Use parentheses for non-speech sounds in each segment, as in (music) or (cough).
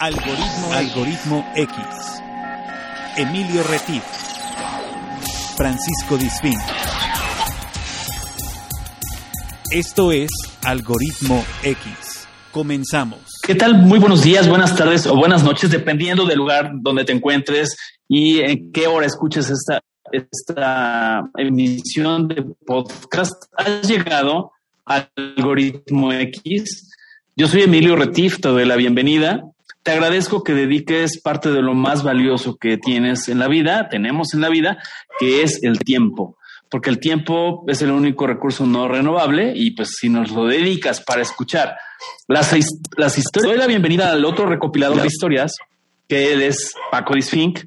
Algoritmo, Algoritmo X. Emilio Retif. Francisco Disfín. Esto es Algoritmo X. Comenzamos. ¿Qué tal? Muy buenos días, buenas tardes o buenas noches, dependiendo del lugar donde te encuentres y en qué hora escuches esta, esta emisión de podcast. Has llegado al Algoritmo X. Yo soy Emilio Retif, te doy la bienvenida. Te agradezco que dediques parte de lo más valioso que tienes en la vida, tenemos en la vida, que es el tiempo porque el tiempo es el único recurso no renovable y pues si nos lo dedicas para escuchar las, las historias, doy la bienvenida al otro recopilador de historias, que él es Paco Disfink.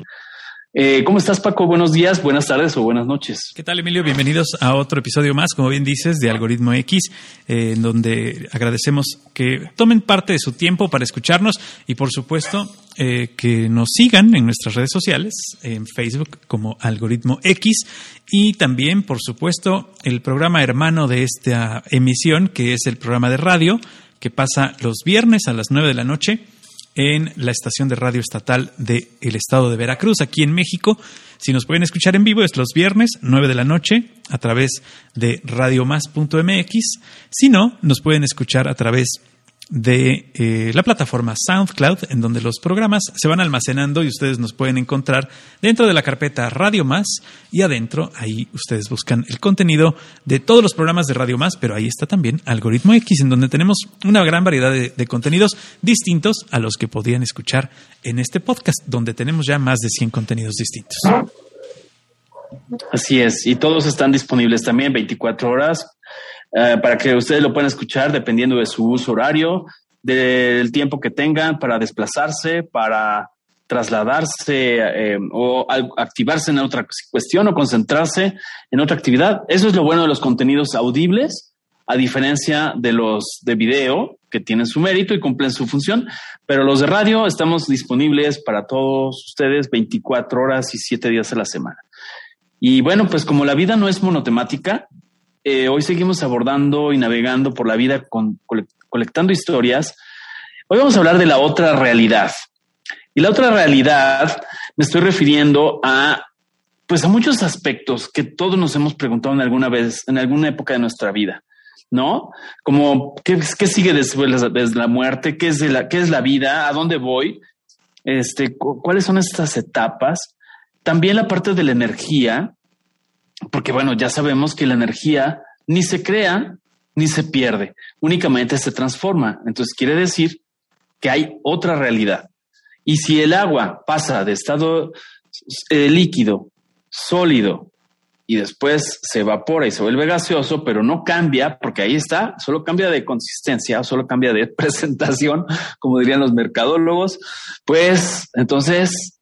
Eh, ¿Cómo estás, Paco? Buenos días, buenas tardes o buenas noches. ¿Qué tal, Emilio? Bienvenidos a otro episodio más, como bien dices, de Algoritmo X, eh, en donde agradecemos que tomen parte de su tiempo para escucharnos y, por supuesto, eh, que nos sigan en nuestras redes sociales, en Facebook como Algoritmo X y también, por supuesto, el programa hermano de esta emisión, que es el programa de radio, que pasa los viernes a las 9 de la noche en la estación de radio estatal del estado de Veracruz, aquí en México. Si nos pueden escuchar en vivo es los viernes, 9 de la noche, a través de radiomás.mx. Si no, nos pueden escuchar a través de eh, la plataforma SoundCloud, en donde los programas se van almacenando y ustedes nos pueden encontrar dentro de la carpeta Radio Más y adentro, ahí ustedes buscan el contenido de todos los programas de Radio Más, pero ahí está también Algoritmo X, en donde tenemos una gran variedad de, de contenidos distintos a los que podrían escuchar en este podcast, donde tenemos ya más de 100 contenidos distintos. Así es, y todos están disponibles también 24 horas eh, para que ustedes lo puedan escuchar dependiendo de su uso horario, del tiempo que tengan para desplazarse, para trasladarse eh, o activarse en otra cuestión o concentrarse en otra actividad. Eso es lo bueno de los contenidos audibles, a diferencia de los de video, que tienen su mérito y cumplen su función, pero los de radio estamos disponibles para todos ustedes 24 horas y 7 días a la semana. Y bueno, pues como la vida no es monotemática, eh, hoy seguimos abordando y navegando por la vida con, colectando historias. Hoy vamos a hablar de la otra realidad. Y la otra realidad me estoy refiriendo a, pues a muchos aspectos que todos nos hemos preguntado en alguna vez, en alguna época de nuestra vida. ¿No? Como, ¿qué, qué sigue después de la muerte? ¿Qué es, la, ¿Qué es la vida? ¿A dónde voy? Este, ¿Cuáles son estas etapas? También la parte de la energía, porque bueno, ya sabemos que la energía ni se crea ni se pierde, únicamente se transforma. Entonces quiere decir que hay otra realidad. Y si el agua pasa de estado eh, líquido, sólido, y después se evapora y se vuelve gaseoso, pero no cambia, porque ahí está, solo cambia de consistencia, solo cambia de (laughs) presentación, como dirían los mercadólogos, pues entonces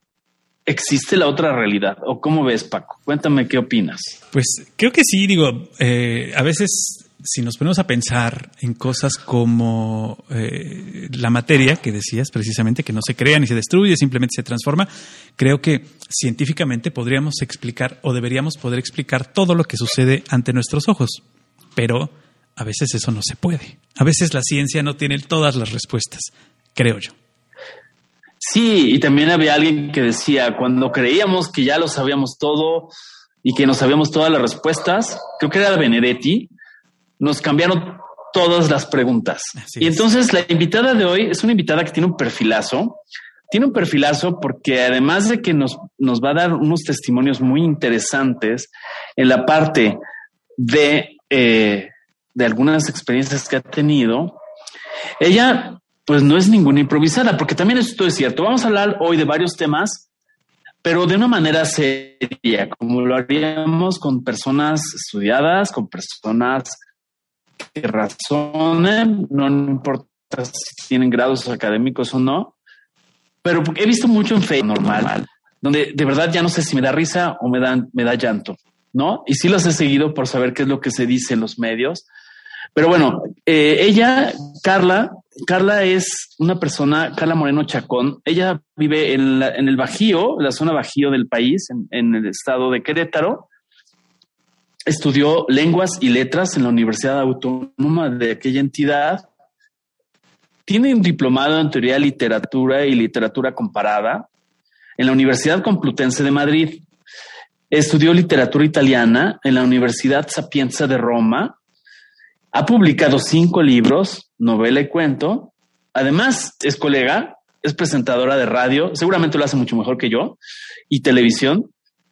existe la otra realidad. ¿O cómo ves, Paco? Cuéntame qué opinas. Pues creo que sí, digo, eh, a veces si nos ponemos a pensar en cosas como eh, la materia que decías precisamente, que no se crea ni se destruye, simplemente se transforma, creo que científicamente podríamos explicar o deberíamos poder explicar todo lo que sucede ante nuestros ojos. Pero a veces eso no se puede. A veces la ciencia no tiene todas las respuestas, creo yo. Sí, y también había alguien que decía, cuando creíamos que ya lo sabíamos todo y que nos sabíamos todas las respuestas, creo que era Benedetti, nos cambiaron todas las preguntas. y entonces la invitada de hoy es una invitada que tiene un perfilazo. Tiene un perfilazo porque además de que nos, nos va a dar unos testimonios muy interesantes en la parte de, eh, de algunas experiencias que ha tenido, ella pues no es ninguna improvisada, porque también esto es cierto. Vamos a hablar hoy de varios temas, pero de una manera seria, como lo haríamos con personas estudiadas, con personas que razonen, no importa si tienen grados académicos o no, pero he visto mucho en Facebook normal, donde de verdad ya no sé si me da risa o me da, me da llanto, ¿no? Y sí los he seguido por saber qué es lo que se dice en los medios. Pero bueno, eh, ella, Carla, Carla es una persona, Carla Moreno Chacón. Ella vive en, el Bajío, la zona Bajío del país, en, el estado de Querétaro. Estudió lenguas y letras en la Universidad Autónoma de aquella entidad. tiene un diplomado en teoría de literatura y literatura comparada en la Universidad Complutense de Madrid. Estudió literatura italiana en la Universidad Sapienza de Roma. Ha publicado cinco libros, novela y cuento. Además, es colega, es presentadora de radio, seguramente lo hace mucho mejor que yo, y televisión.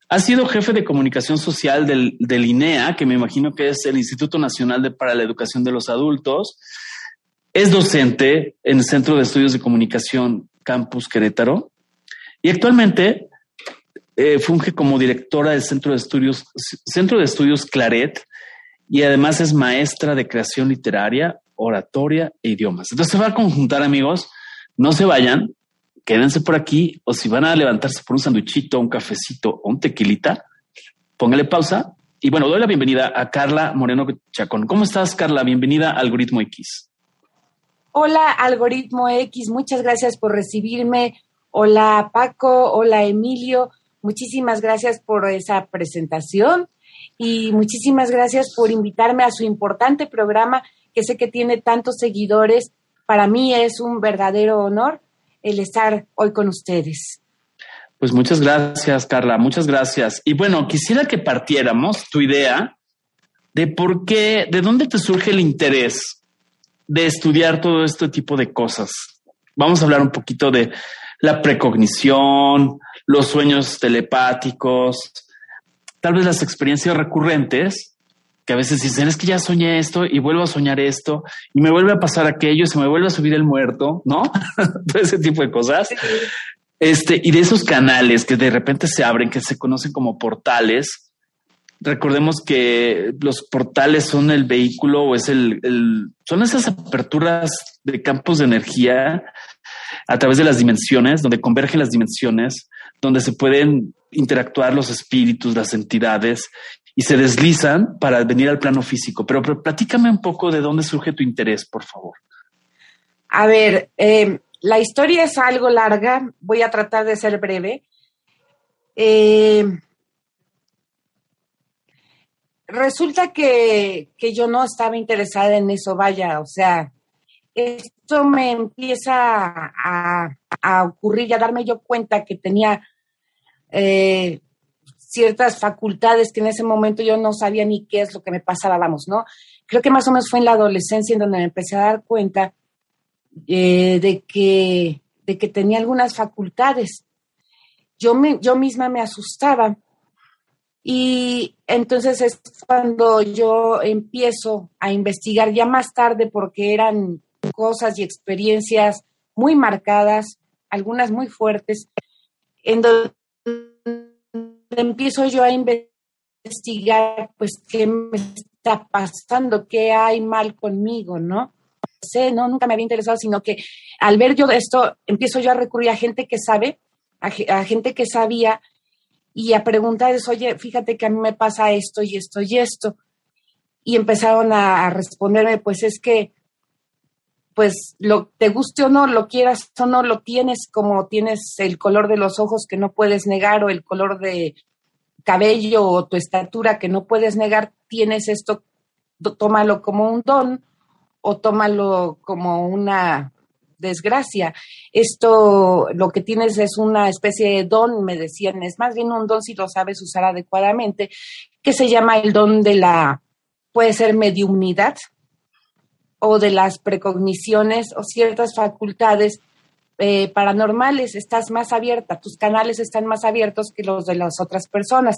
Ha sido jefe de comunicación social del, INEA, que me imagino que es el Instituto Nacional para la Educación de los Adultos. Es docente en el Centro de Estudios de Comunicación Campus Querétaro y actualmente eh, funge como directora del Centro de Estudios, Centro de Estudios Claret y además es maestra de creación literaria, oratoria e idiomas. Entonces se va a conjuntar, amigos. No se vayan, quédense por aquí o si van a levantarse por un sanduichito, un cafecito o un tequilita, póngale pausa. Y bueno, doy la bienvenida a Carla Moreno Chacón. ¿Cómo estás, Carla? Bienvenida a Algoritmo X. Hola, Algoritmo X. Muchas gracias por recibirme. Hola, Paco. Hola, Emilio. Muchísimas gracias por esa presentación y muchísimas gracias por invitarme a su importante programa que sé que tiene tantos seguidores. Para mí es un verdadero honor el estar hoy con ustedes. Pues muchas gracias, Carla, muchas gracias. Y bueno, quisiera que partiéramos tu idea de por qué, de dónde te surge el interés de estudiar todo este tipo de cosas. Vamos a hablar un poquito de la precognición, los sueños telepáticos, tal vez las experiencias recurrentes que a veces dicen, es que ya soñé esto y vuelvo a soñar esto y me vuelve a pasar aquello, se me vuelve a subir el muerto, ¿no? (laughs) Todo ese tipo de cosas. Este, y de esos canales que de repente se abren, que se conocen como portales. Recordemos que los portales son el vehículo o es el, el son esas aperturas de campos de energía a través de las dimensiones, donde convergen las dimensiones, donde se pueden interactuar los espíritus, las entidades y se deslizan para venir al plano físico. Pero, platícame un poco de dónde surge tu interés, por favor. A ver, eh, la historia es algo larga, voy a tratar de ser breve. Eh, resulta que, yo no estaba interesada en eso, vaya, o sea, esto me empieza a, ocurrir y a darme yo cuenta que tenía eh, ciertas facultades que en ese momento yo no sabía ni qué es lo que me pasaba, vamos, ¿no? Creo que más o menos fue en la adolescencia en donde me empecé a dar cuenta eh, de, que, de que tenía algunas facultades. Yo, me, yo misma me asustaba y entonces es cuando yo empiezo a investigar ya más tarde porque eran cosas y experiencias muy marcadas, algunas muy fuertes, en donde empiezo yo a investigar, pues, qué me está pasando, qué hay mal conmigo, ¿no? sé, no, nunca me había interesado, sino que al ver yo esto, empiezo yo a recurrir a gente que sabe, a, gente que sabía, y a preguntarles, oye, fíjate que a mí me pasa esto y esto y esto. Y empezaron a, responderme, pues es que, pues, lo, te guste o no, lo quieras o no, lo tienes como tienes el color de los ojos que no puedes negar o el color de cabello o tu estatura que no puedes negar, tienes esto, tómalo como un don o tómalo como una desgracia. Esto, lo que tienes es una especie de don, me decían, es más bien un don si lo sabes usar adecuadamente, que se llama el don de la, puede ser mediunidad o de las precogniciones o ciertas facultades eh, paranormales, estás más abierta, tus canales están más abiertos que los de las otras personas.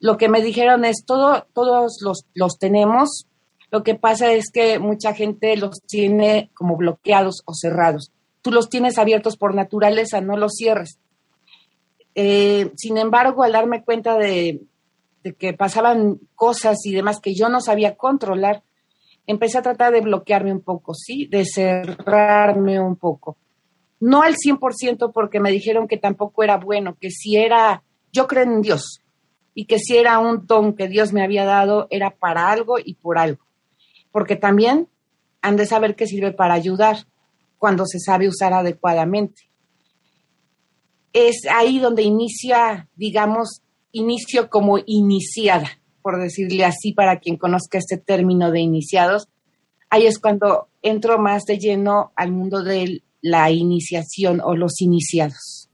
Lo que me dijeron es, todo, todos los, los tenemos, lo que pasa es que mucha gente los tiene como bloqueados o cerrados. Tú los tienes abiertos por naturaleza, no los cierres. Eh, sin embargo, al darme cuenta de, de que pasaban cosas y demás que yo no sabía controlar, empecé a tratar de bloquearme un poco, ¿sí? De cerrarme un poco no al 100% porque me dijeron que tampoco era bueno, que si era, yo creo en Dios, y que si era un don que Dios me había dado, era para algo y por algo. Porque también han de saber que sirve para ayudar cuando se sabe usar adecuadamente. Es ahí donde inicia, digamos, inicio como iniciada, por decirle así, para quien conozca este término de iniciados. Ahí es cuando entro más de lleno al mundo de la iniciación o los iniciados.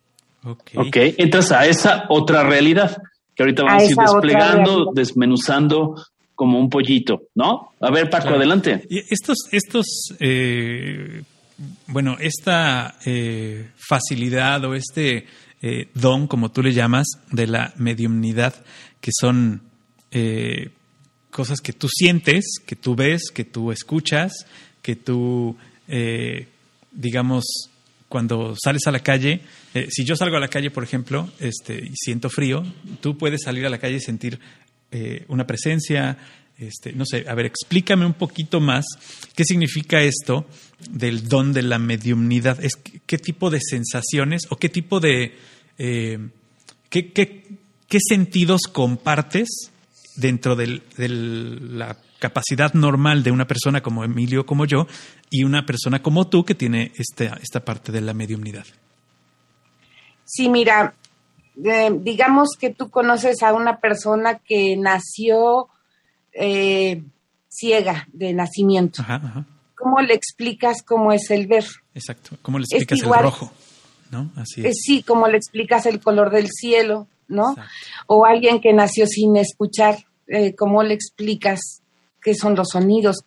Ok, okay. entras a esa otra realidad que ahorita vamos a, ir desplegando, desmenuzando como un pollito, ¿no? A ver, Paco, adelante. Y estos, estos, eh, bueno, esta eh, facilidad o este eh, don, como tú le llamas, de la mediumnidad, que son cosas que tú sientes, que tú ves, que tú escuchas, que tú, digamos, cuando sales a la calle, si yo salgo a la calle, por ejemplo, este, y siento frío, tú puedes salir a la calle y sentir eh, una presencia, este, no sé, a ver, explícame un poquito más qué significa esto del don de la mediumnidad. Es, ¿Qué tipo de sensaciones o qué tipo de... Eh, qué, qué, sentidos compartes dentro de la capacidad normal de una persona como Emilio, como yo, y una persona como tú que tiene esta, esta parte de la mediumnidad? Sí, mira, eh, digamos que tú conoces a una persona que nació eh, ciega de nacimiento. ¿Cómo le explicas cómo es el ver? Exacto. ¿Cómo le explicas el rojo? ¿No? Así es. Sí, ¿cómo le explicas el color del cielo? ¿No? O alguien que nació sin escuchar, eh, ¿cómo le explicas qué son los sonidos?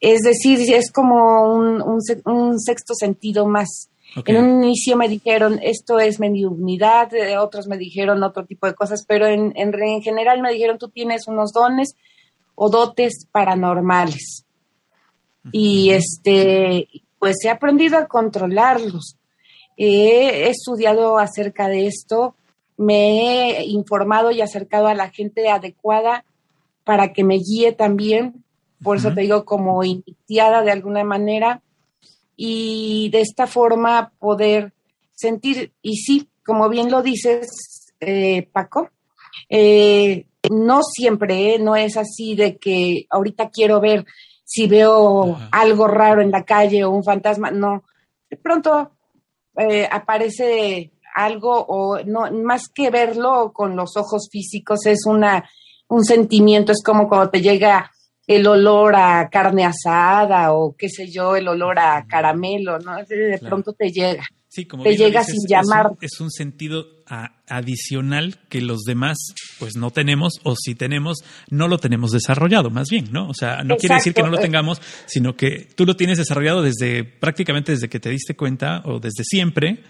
Es decir, es como un sexto sentido más. En un inicio me dijeron, esto es mediunidad, eh, otros me dijeron otro tipo de cosas, pero en, en, general me dijeron, tú tienes unos dones o dotes paranormales. Y este, pues he aprendido a controlarlos. he estudiado acerca de esto, me he informado y acercado a la gente adecuada para que me guíe también. Por eso te digo, como iniciada de alguna manera, y de esta forma poder sentir, y sí, como bien lo dices, eh, Paco, eh, no siempre, ¿eh? no es así de que ahorita quiero ver si veo algo raro en la calle o un fantasma, no, de pronto aparece algo o no, más que verlo con los ojos físicos es una, un sentimiento, es como cuando te llega el olor a carne asada o qué sé yo, el olor a caramelo, ¿no? De pronto te llega. Sí, como te llega sin llamar. Es un, sentido adicional que los demás pues no tenemos o si tenemos no lo tenemos desarrollado, más bien, ¿no? O sea, no quiere decir que no lo tengamos, sino que tú lo tienes desarrollado desde prácticamente desde que te diste cuenta o desde siempre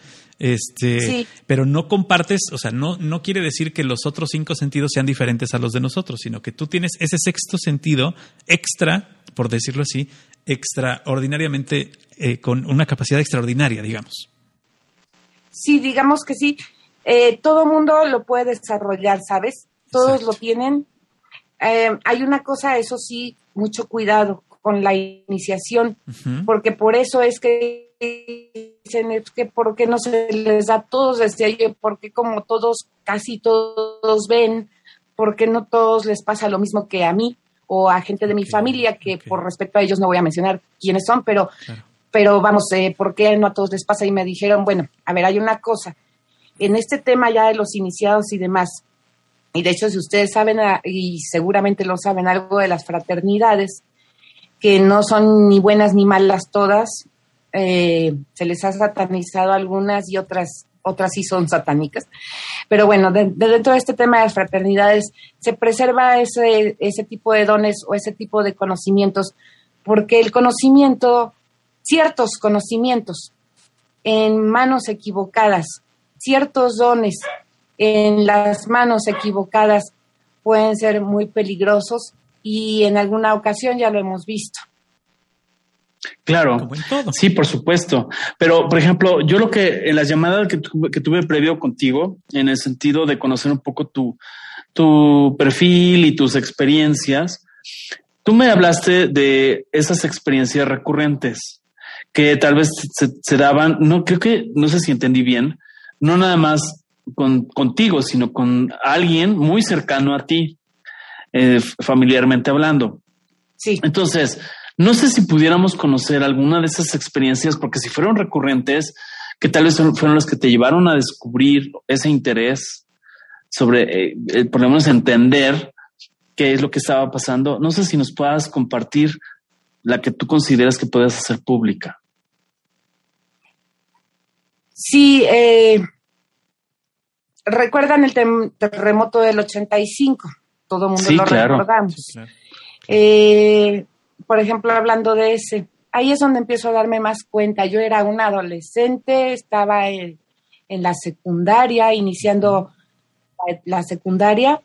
este, pero no compartes, o sea, no, no quiere decir que los otros cinco sentidos sean diferentes a los de nosotros, sino que tú tienes ese sexto sentido extra, por decirlo así, extraordinariamente, eh, con una capacidad extraordinaria, digamos. Sí, digamos que sí. Eh, todo mundo lo puede desarrollar, ¿sabes? Todos lo tienen. Eh, hay una cosa, eso sí, mucho cuidado con la iniciación, porque por eso es que dicen que por qué no se les da a todos, desde ahí, porque como todos, casi todos ven, porque no todos les pasa lo mismo que a mí o a gente de mi familia, que por respeto a ellos no voy a mencionar quiénes son, pero, pero vamos, eh, ¿por qué no a todos les pasa? Y me dijeron, bueno, a ver, hay una cosa, en este tema ya de los iniciados y demás, y de hecho si ustedes saben, ah, y seguramente lo saben, algo de las fraternidades, que no son ni buenas ni malas todas, eh, se les ha satanizado algunas y otras otras sí son satánicas. Pero bueno, dentro de este tema de las fraternidades se preserva ese, ese tipo de dones o ese tipo de conocimientos, porque el conocimiento, ciertos conocimientos en manos equivocadas, ciertos dones en las manos equivocadas pueden ser muy peligrosos y en alguna ocasión ya lo hemos visto. Claro, sí, por supuesto. Pero, por ejemplo, yo lo que en las llamadas que, tuve previo contigo, en el sentido de conocer un poco tu, tu perfil y tus experiencias, tú me hablaste de esas experiencias recurrentes que tal vez se, daban, no creo que, no sé si entendí bien, no nada más con, contigo, sino con alguien muy cercano a ti, eh, familiarmente hablando. Sí. Entonces, no sé si pudiéramos conocer alguna de esas experiencias, porque si fueron recurrentes, que tal vez fueron las que te llevaron a descubrir ese interés sobre, eh, eh, por lo menos entender qué es lo que estaba pasando. No sé si nos puedas compartir la que tú consideras que puedes hacer pública. Sí, eh, recuerdan el terremoto del 85, todo el mundo lo recordamos. Eh, por ejemplo, hablando de ese, ahí es donde empiezo a darme más cuenta. Yo era una adolescente, estaba en, la secundaria, iniciando la secundaria,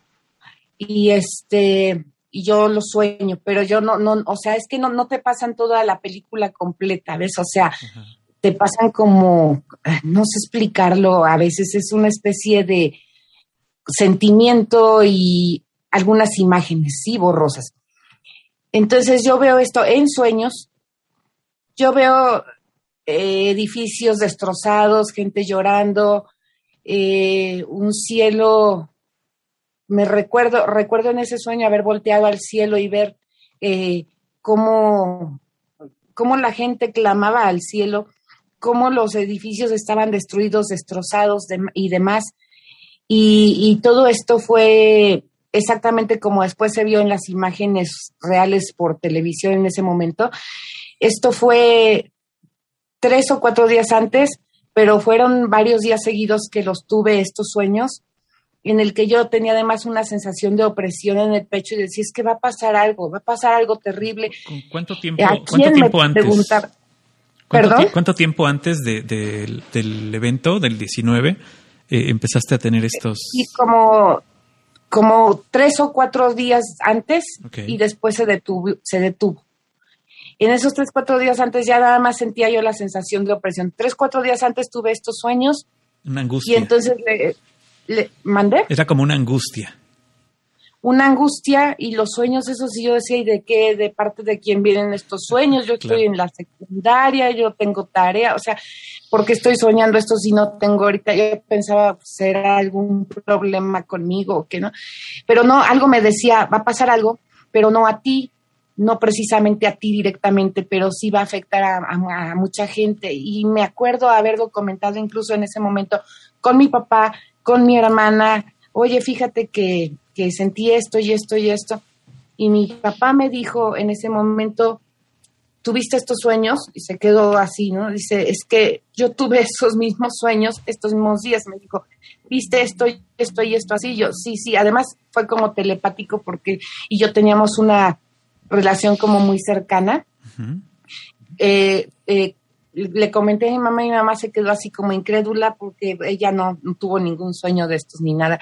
y este y yo lo sueño, pero yo no, no, o sea, es que no, no te pasan toda la película completa, ¿ves? O sea, te pasan como, no sé explicarlo, a veces es una especie de sentimiento y algunas imágenes, sí, borrosas. Entonces yo veo esto en sueños, yo veo eh, edificios destrozados, gente llorando, eh, un cielo, me recuerdo, recuerdo en ese sueño haber volteado al cielo y ver eh, cómo, cómo la gente clamaba al cielo, cómo los edificios estaban destruidos, destrozados y demás. y, todo esto fue exactamente como después se vio en las imágenes reales por televisión en ese momento. Esto fue tres o cuatro días antes, pero fueron varios días seguidos que los tuve estos sueños, en el que yo tenía además una sensación de opresión en el pecho y decía, es que va a pasar algo, va a pasar algo terrible. ¿Cuánto tiempo, ¿cuánto tiempo antes? ¿Cuánto, tiempo antes del evento, del 19, eh, empezaste a tener estos...? Y como como tres o cuatro días antes y después se detuvo, se detuvo. En esos tres, cuatro días antes ya nada más sentía yo la sensación de opresión. Tres, cuatro días antes tuve estos sueños. Una angustia. Y entonces le mandé. Era como una angustia una angustia y los sueños, eso sí yo decía, ¿y de qué, de parte de quién vienen estos sueños? Yo estoy en la secundaria, yo tengo tarea, o sea, ¿por qué estoy soñando esto si no tengo ahorita? Yo pensaba, ¿será pues, algún problema conmigo o qué no? Pero no, algo me decía, va a pasar algo, pero no a ti, no precisamente a ti directamente, pero sí va a afectar a, a mucha gente. Y me acuerdo haberlo comentado incluso en ese momento con mi papá, con mi hermana, oye, fíjate que que sentí esto y esto y esto. Y mi papá me dijo en ese momento, tuviste estos sueños y se quedó así, ¿no? Dice, es que yo tuve esos mismos sueños estos mismos días. Me dijo, viste esto y esto y esto así. Yo, sí, sí. Además fue como telepático porque y yo teníamos una relación como muy cercana. Eh, eh, le comenté a mi mamá y mi mamá se quedó así como incrédula porque ella no, no, tuvo ningún sueño de estos ni nada.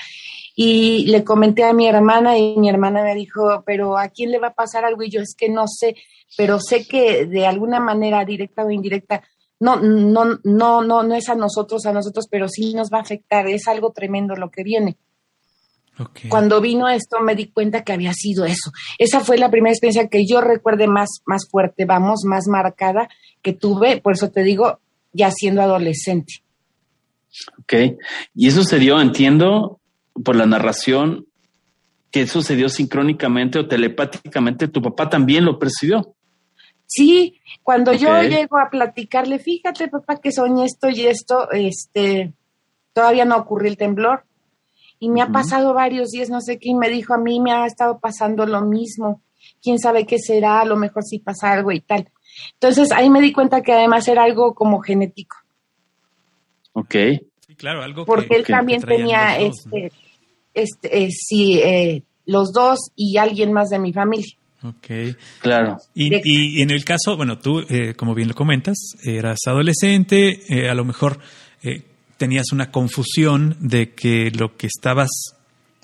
Y le comenté a mi hermana y mi hermana me dijo, pero ¿a quién le va a pasar algo? Y yo es que no sé, pero sé que de alguna manera, directa o indirecta, no, no, no, no, no es a nosotros, a nosotros, pero sí nos va a afectar, es algo tremendo lo que viene. Cuando vino esto me di cuenta que había sido eso. Esa fue la primera experiencia que yo recuerde más, más fuerte, vamos, más marcada que tuve, por eso te digo, ya siendo adolescente. Ok, y eso se dio, entiendo, por la narración, que dio sincrónicamente o telepáticamente, tu papá también lo percibió. Sí, cuando yo llego a platicarle, fíjate papá que soñé esto y esto, este, todavía no ocurrió el temblor y me ha pasado varios días, no sé quién me dijo, a mí me ha estado pasando lo mismo, quién sabe qué será, a lo mejor si pasa algo y tal. Entonces ahí me di cuenta que además era algo como genético. Ok. Sí, claro, algo Porque él también tenía, este, este, eh, sí, eh, los dos y alguien más de mi familia. Ok. Claro. Y, en el caso, bueno, tú, eh, como bien lo comentas, eras adolescente, a lo mejor tenías una confusión de que lo que estabas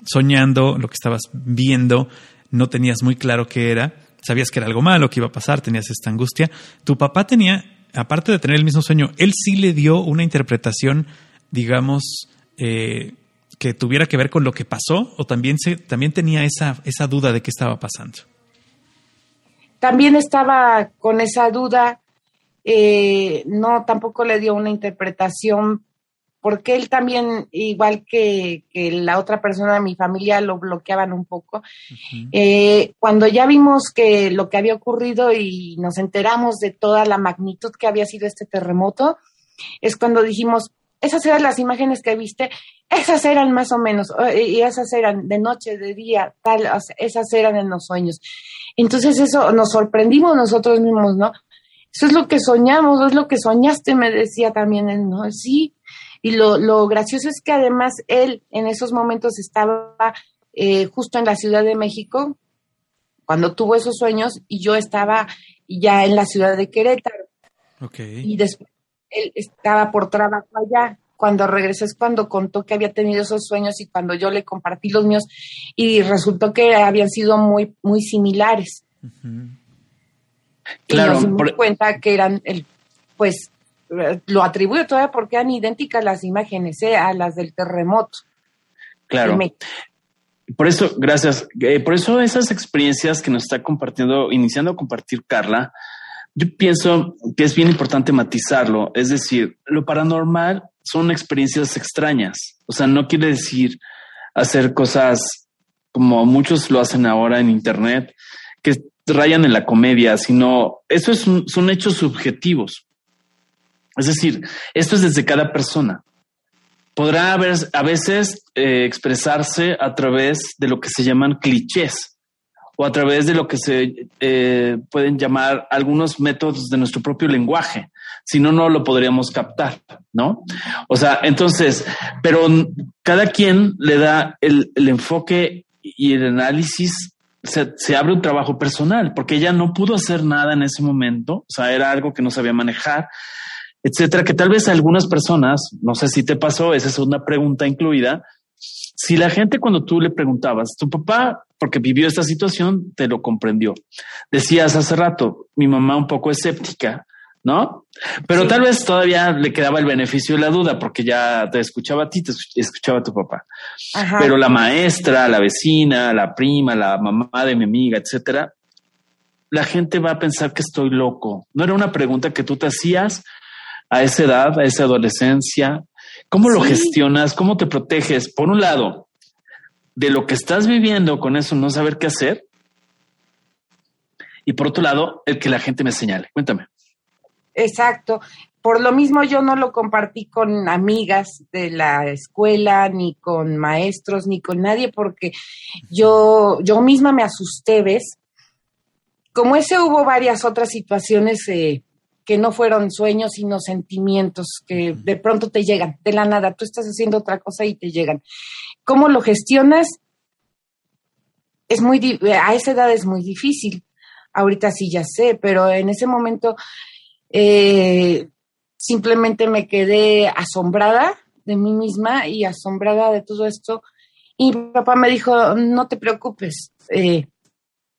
soñando, lo que estabas viendo, no tenías muy claro qué era. Sabías que era algo malo, que iba a pasar, tenías esta angustia. Tu papá tenía, aparte de tener el mismo sueño, él sí le dio una interpretación, digamos, eh, que tuviera que ver con lo que pasó, o también, se, también tenía esa, esa duda de qué estaba pasando. También estaba con esa duda, eh, no, tampoco le dio una interpretación porque él también, igual que, la otra persona de mi familia, lo bloqueaban un poco. Eh, cuando ya vimos que lo que había ocurrido y nos enteramos de toda la magnitud que había sido este terremoto, es cuando dijimos, esas eran las imágenes que viste, esas eran más o menos, y esas eran de noche, de día, tal, esas eran en los sueños. Entonces eso nos sorprendimos nosotros mismos, ¿no? Eso es lo que soñamos, es lo que soñaste, me decía también él, ¿no? Sí. Y lo, lo gracioso es que además él en esos momentos estaba eh, justo en la Ciudad de México, cuando tuvo esos sueños, y yo estaba ya en la ciudad de Querétaro. Okay. Y después él estaba por trabajo allá. Cuando regresé es cuando contó que había tenido esos sueños y cuando yo le compartí los míos y resultó que habían sido muy, muy similares. Y nos dimos cuenta que eran, el, pues, lo atribuyo todavía porque eran idénticas las imágenes ¿eh? a las del terremoto. Claro. Por eso, gracias. Eh, por eso esas experiencias que nos está compartiendo, iniciando a compartir Carla, yo pienso que es bien importante matizarlo. Es decir, lo paranormal son experiencias extrañas. O sea, no quiere decir hacer cosas como muchos lo hacen ahora en Internet, que rayan en la comedia, sino eso es son hechos subjetivos. Es decir, esto es desde cada persona. Podrá haber, a veces eh, expresarse a través de lo que se llaman clichés o a través de lo que se eh, pueden llamar algunos métodos de nuestro propio lenguaje. Si no, no lo podríamos captar, ¿no? O sea, entonces, pero cada quien le da el, el enfoque y el análisis se, abre un trabajo personal, porque ella no pudo hacer nada en ese momento, o sea, era algo que no sabía manejar, etcétera, que tal vez algunas personas, no sé si te pasó, esa es una pregunta incluida, si la gente cuando tú le preguntabas, tu papá, porque vivió esta situación, te lo comprendió. Decías hace rato, mi mamá un poco escéptica, ¿no? Pero tal vez todavía le quedaba el beneficio de la duda porque ya te escuchaba a ti, te escuchaba a tu papá. Pero la maestra, la vecina, la prima, la mamá de mi amiga, etcétera, la gente va a pensar que estoy loco. No era una pregunta que tú te hacías a esa edad, a esa adolescencia. ¿Cómo lo gestionas? ¿Cómo te proteges? Por un lado, de lo que estás viviendo con eso, no saber qué hacer. Y por otro lado, el que la gente me señale. Cuéntame. Exacto. Por lo mismo yo no lo compartí con amigas de la escuela, ni con maestros, ni con nadie, porque yo, yo misma me asusté, ¿ves? Como ese hubo varias otras situaciones eh, que no fueron sueños, sino sentimientos que de pronto te llegan, de la nada, tú estás haciendo otra cosa y te llegan. ¿Cómo lo gestionas? Es muy, a esa edad es muy difícil. Ahorita sí ya sé, pero en ese momento eh, simplemente me quedé asombrada de mí misma y asombrada de todo esto. Y mi papá me dijo, no te preocupes, eh,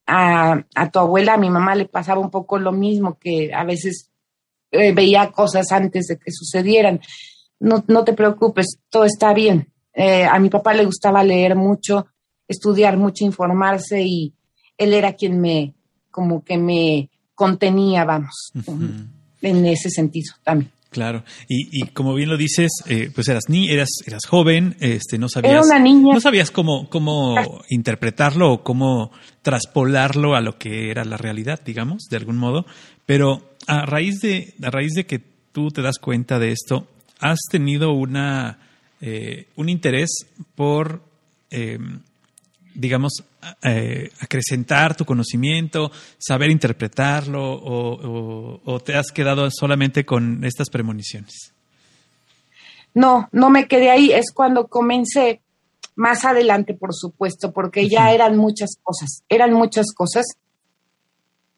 a, tu abuela, a mi mamá le pasaba un poco lo mismo, que a veces eh, veía cosas antes de que sucedieran. No, no te preocupes, todo está bien. a mi papá le gustaba leer mucho, estudiar mucho, informarse y él era quien me, como que me contenía, vamos en ese sentido también. Claro, y, y como bien lo dices, eh, pues eras ni eras eras joven, este, no sabías, Era una niña. no sabías cómo cómo interpretarlo o cómo traspolarlo a lo que era la realidad, digamos, de algún modo. Pero a raíz de a raíz de que tú te das cuenta de esto, has tenido una eh, un interés por eh, digamos, eh, acrecentar tu conocimiento, saber interpretarlo o, te has quedado solamente con estas premoniciones? No, no me quedé ahí. Es cuando comencé, más adelante, por supuesto, porque ya eran muchas cosas, eran muchas cosas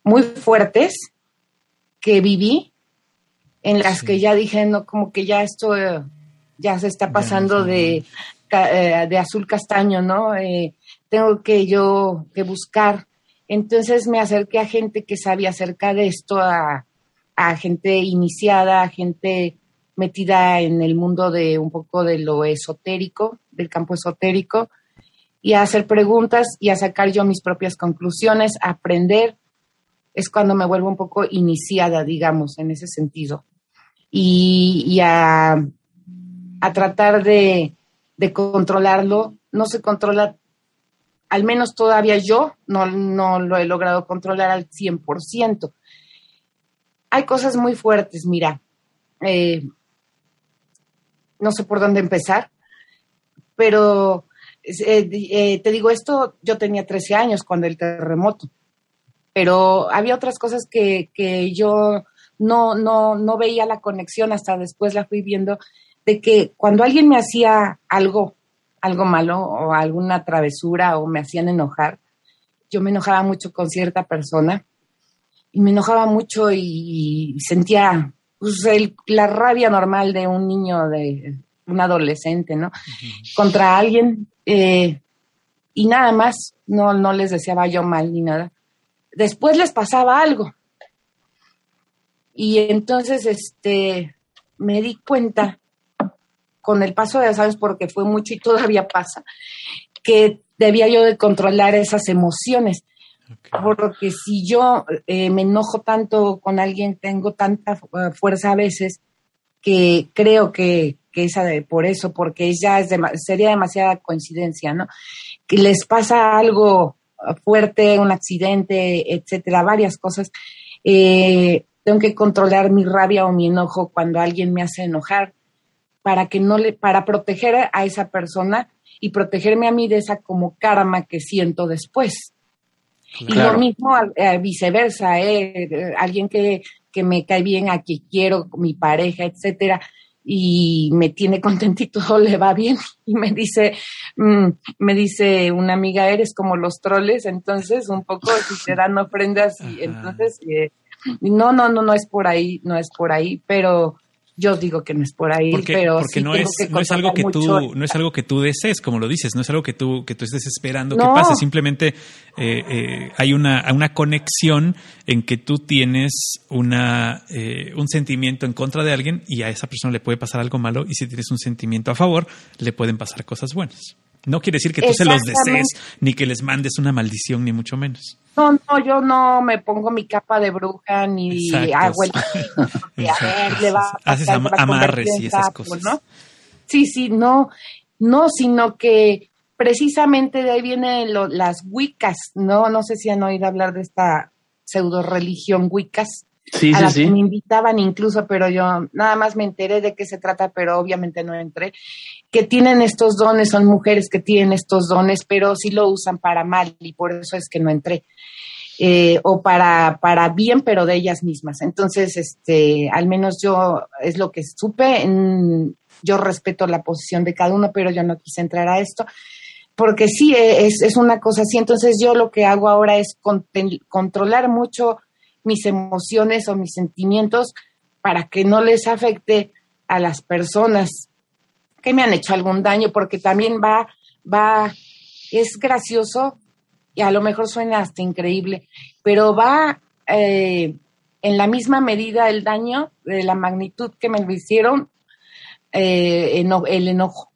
muy fuertes que viví, en las que ya dije, no, como que ya esto eh, ya se está pasando de, eh, de azul castaño, ¿no? Eh, tengo que yo que buscar. Entonces me acerqué a gente que sabía acerca de esto, a, gente iniciada, a gente metida en el mundo de un poco de lo esotérico, del campo esotérico, y a hacer preguntas y a sacar yo mis propias conclusiones, a aprender. Es cuando me vuelvo un poco iniciada, digamos, en ese sentido. Y, a, a, tratar de, de controlarlo. No se controla al menos todavía yo no, no lo he logrado controlar al 100%. Hay cosas muy fuertes, mira. Eh, no sé por dónde empezar, pero eh, eh, te digo esto, yo tenía 13 años cuando el terremoto, pero había otras cosas que, que yo no, no, no veía la conexión, hasta después la fui viendo, de que cuando alguien me hacía algo, algo malo o alguna travesura o me hacían enojar, yo me enojaba mucho con cierta persona y me enojaba mucho y, sentía pues, la rabia normal de un niño, de un adolescente, ¿no? Contra alguien eh, y nada más, no, no les deseaba yo mal ni nada. Después les pasaba algo. Y entonces, este, me di cuenta con el paso de los años, porque fue mucho y todavía pasa, que debía yo de controlar esas emociones. Porque si yo eh, me enojo tanto con alguien, tengo tanta eh, fuerza a veces que creo que, que esa de, por eso, porque ya es sería demasiada coincidencia, ¿no? Que les pasa algo fuerte, un accidente, etcétera, varias cosas. Eh, tengo que controlar mi rabia o mi enojo cuando alguien me hace enojar para que no le, para proteger a esa persona y protegerme a mí de esa como karma que siento después. Y lo mismo eh, viceversa, eh, alguien que, que, me cae bien, a quien quiero, mi pareja, etcétera, y me tiene contentito, todo (laughs) le va bien, y me dice, mm, me dice una amiga, eres como los troles, entonces un poco (laughs) si te dan ofrendas, y entonces, eh, no, no, no, no es por ahí, no es por ahí, pero yo digo que no es por ahí, porque, pero porque no es no es algo que tú no es algo que tú desees, como lo dices, no es algo que tú que tú estés esperando que pase, simplemente eh, eh, hay una una conexión en que tú tienes una eh, un sentimiento en contra de alguien y a esa persona le puede pasar algo malo y si tienes un sentimiento a favor le pueden pasar cosas buenas. No quiere decir que tú se los desees ni que les mandes una maldición ni mucho menos. No, no, yo no me pongo mi capa de bruja ni hago el... (laughs) (laughs) a ver, le va a Haces amarres y esas cosas. ¿no? Sí, sí, no, no, sino que precisamente de ahí vienen las Wiccas, ¿no? No sé si han oído hablar de esta pseudo religión Wiccas. Sí, a sí, que me invitaban incluso, pero yo nada más me enteré de qué se trata, pero obviamente no entré. Que tienen estos dones, son mujeres que tienen estos dones, pero sí lo usan para mal y por eso es que no entré. Eh, o para, para bien, pero de ellas mismas. Entonces, este, al menos yo es lo que supe. yo respeto la posición de cada uno, pero yo no quise entrar a esto porque sí, es, es una cosa así. Entonces yo lo que hago ahora es controlar mucho mis emociones o mis sentimientos para que no les afecte a las personas que me han hecho algún daño, porque también va, va, es gracioso y a lo mejor suena hasta increíble, pero va eh, en la misma medida el daño de la magnitud que me lo hicieron, eh, el enojo.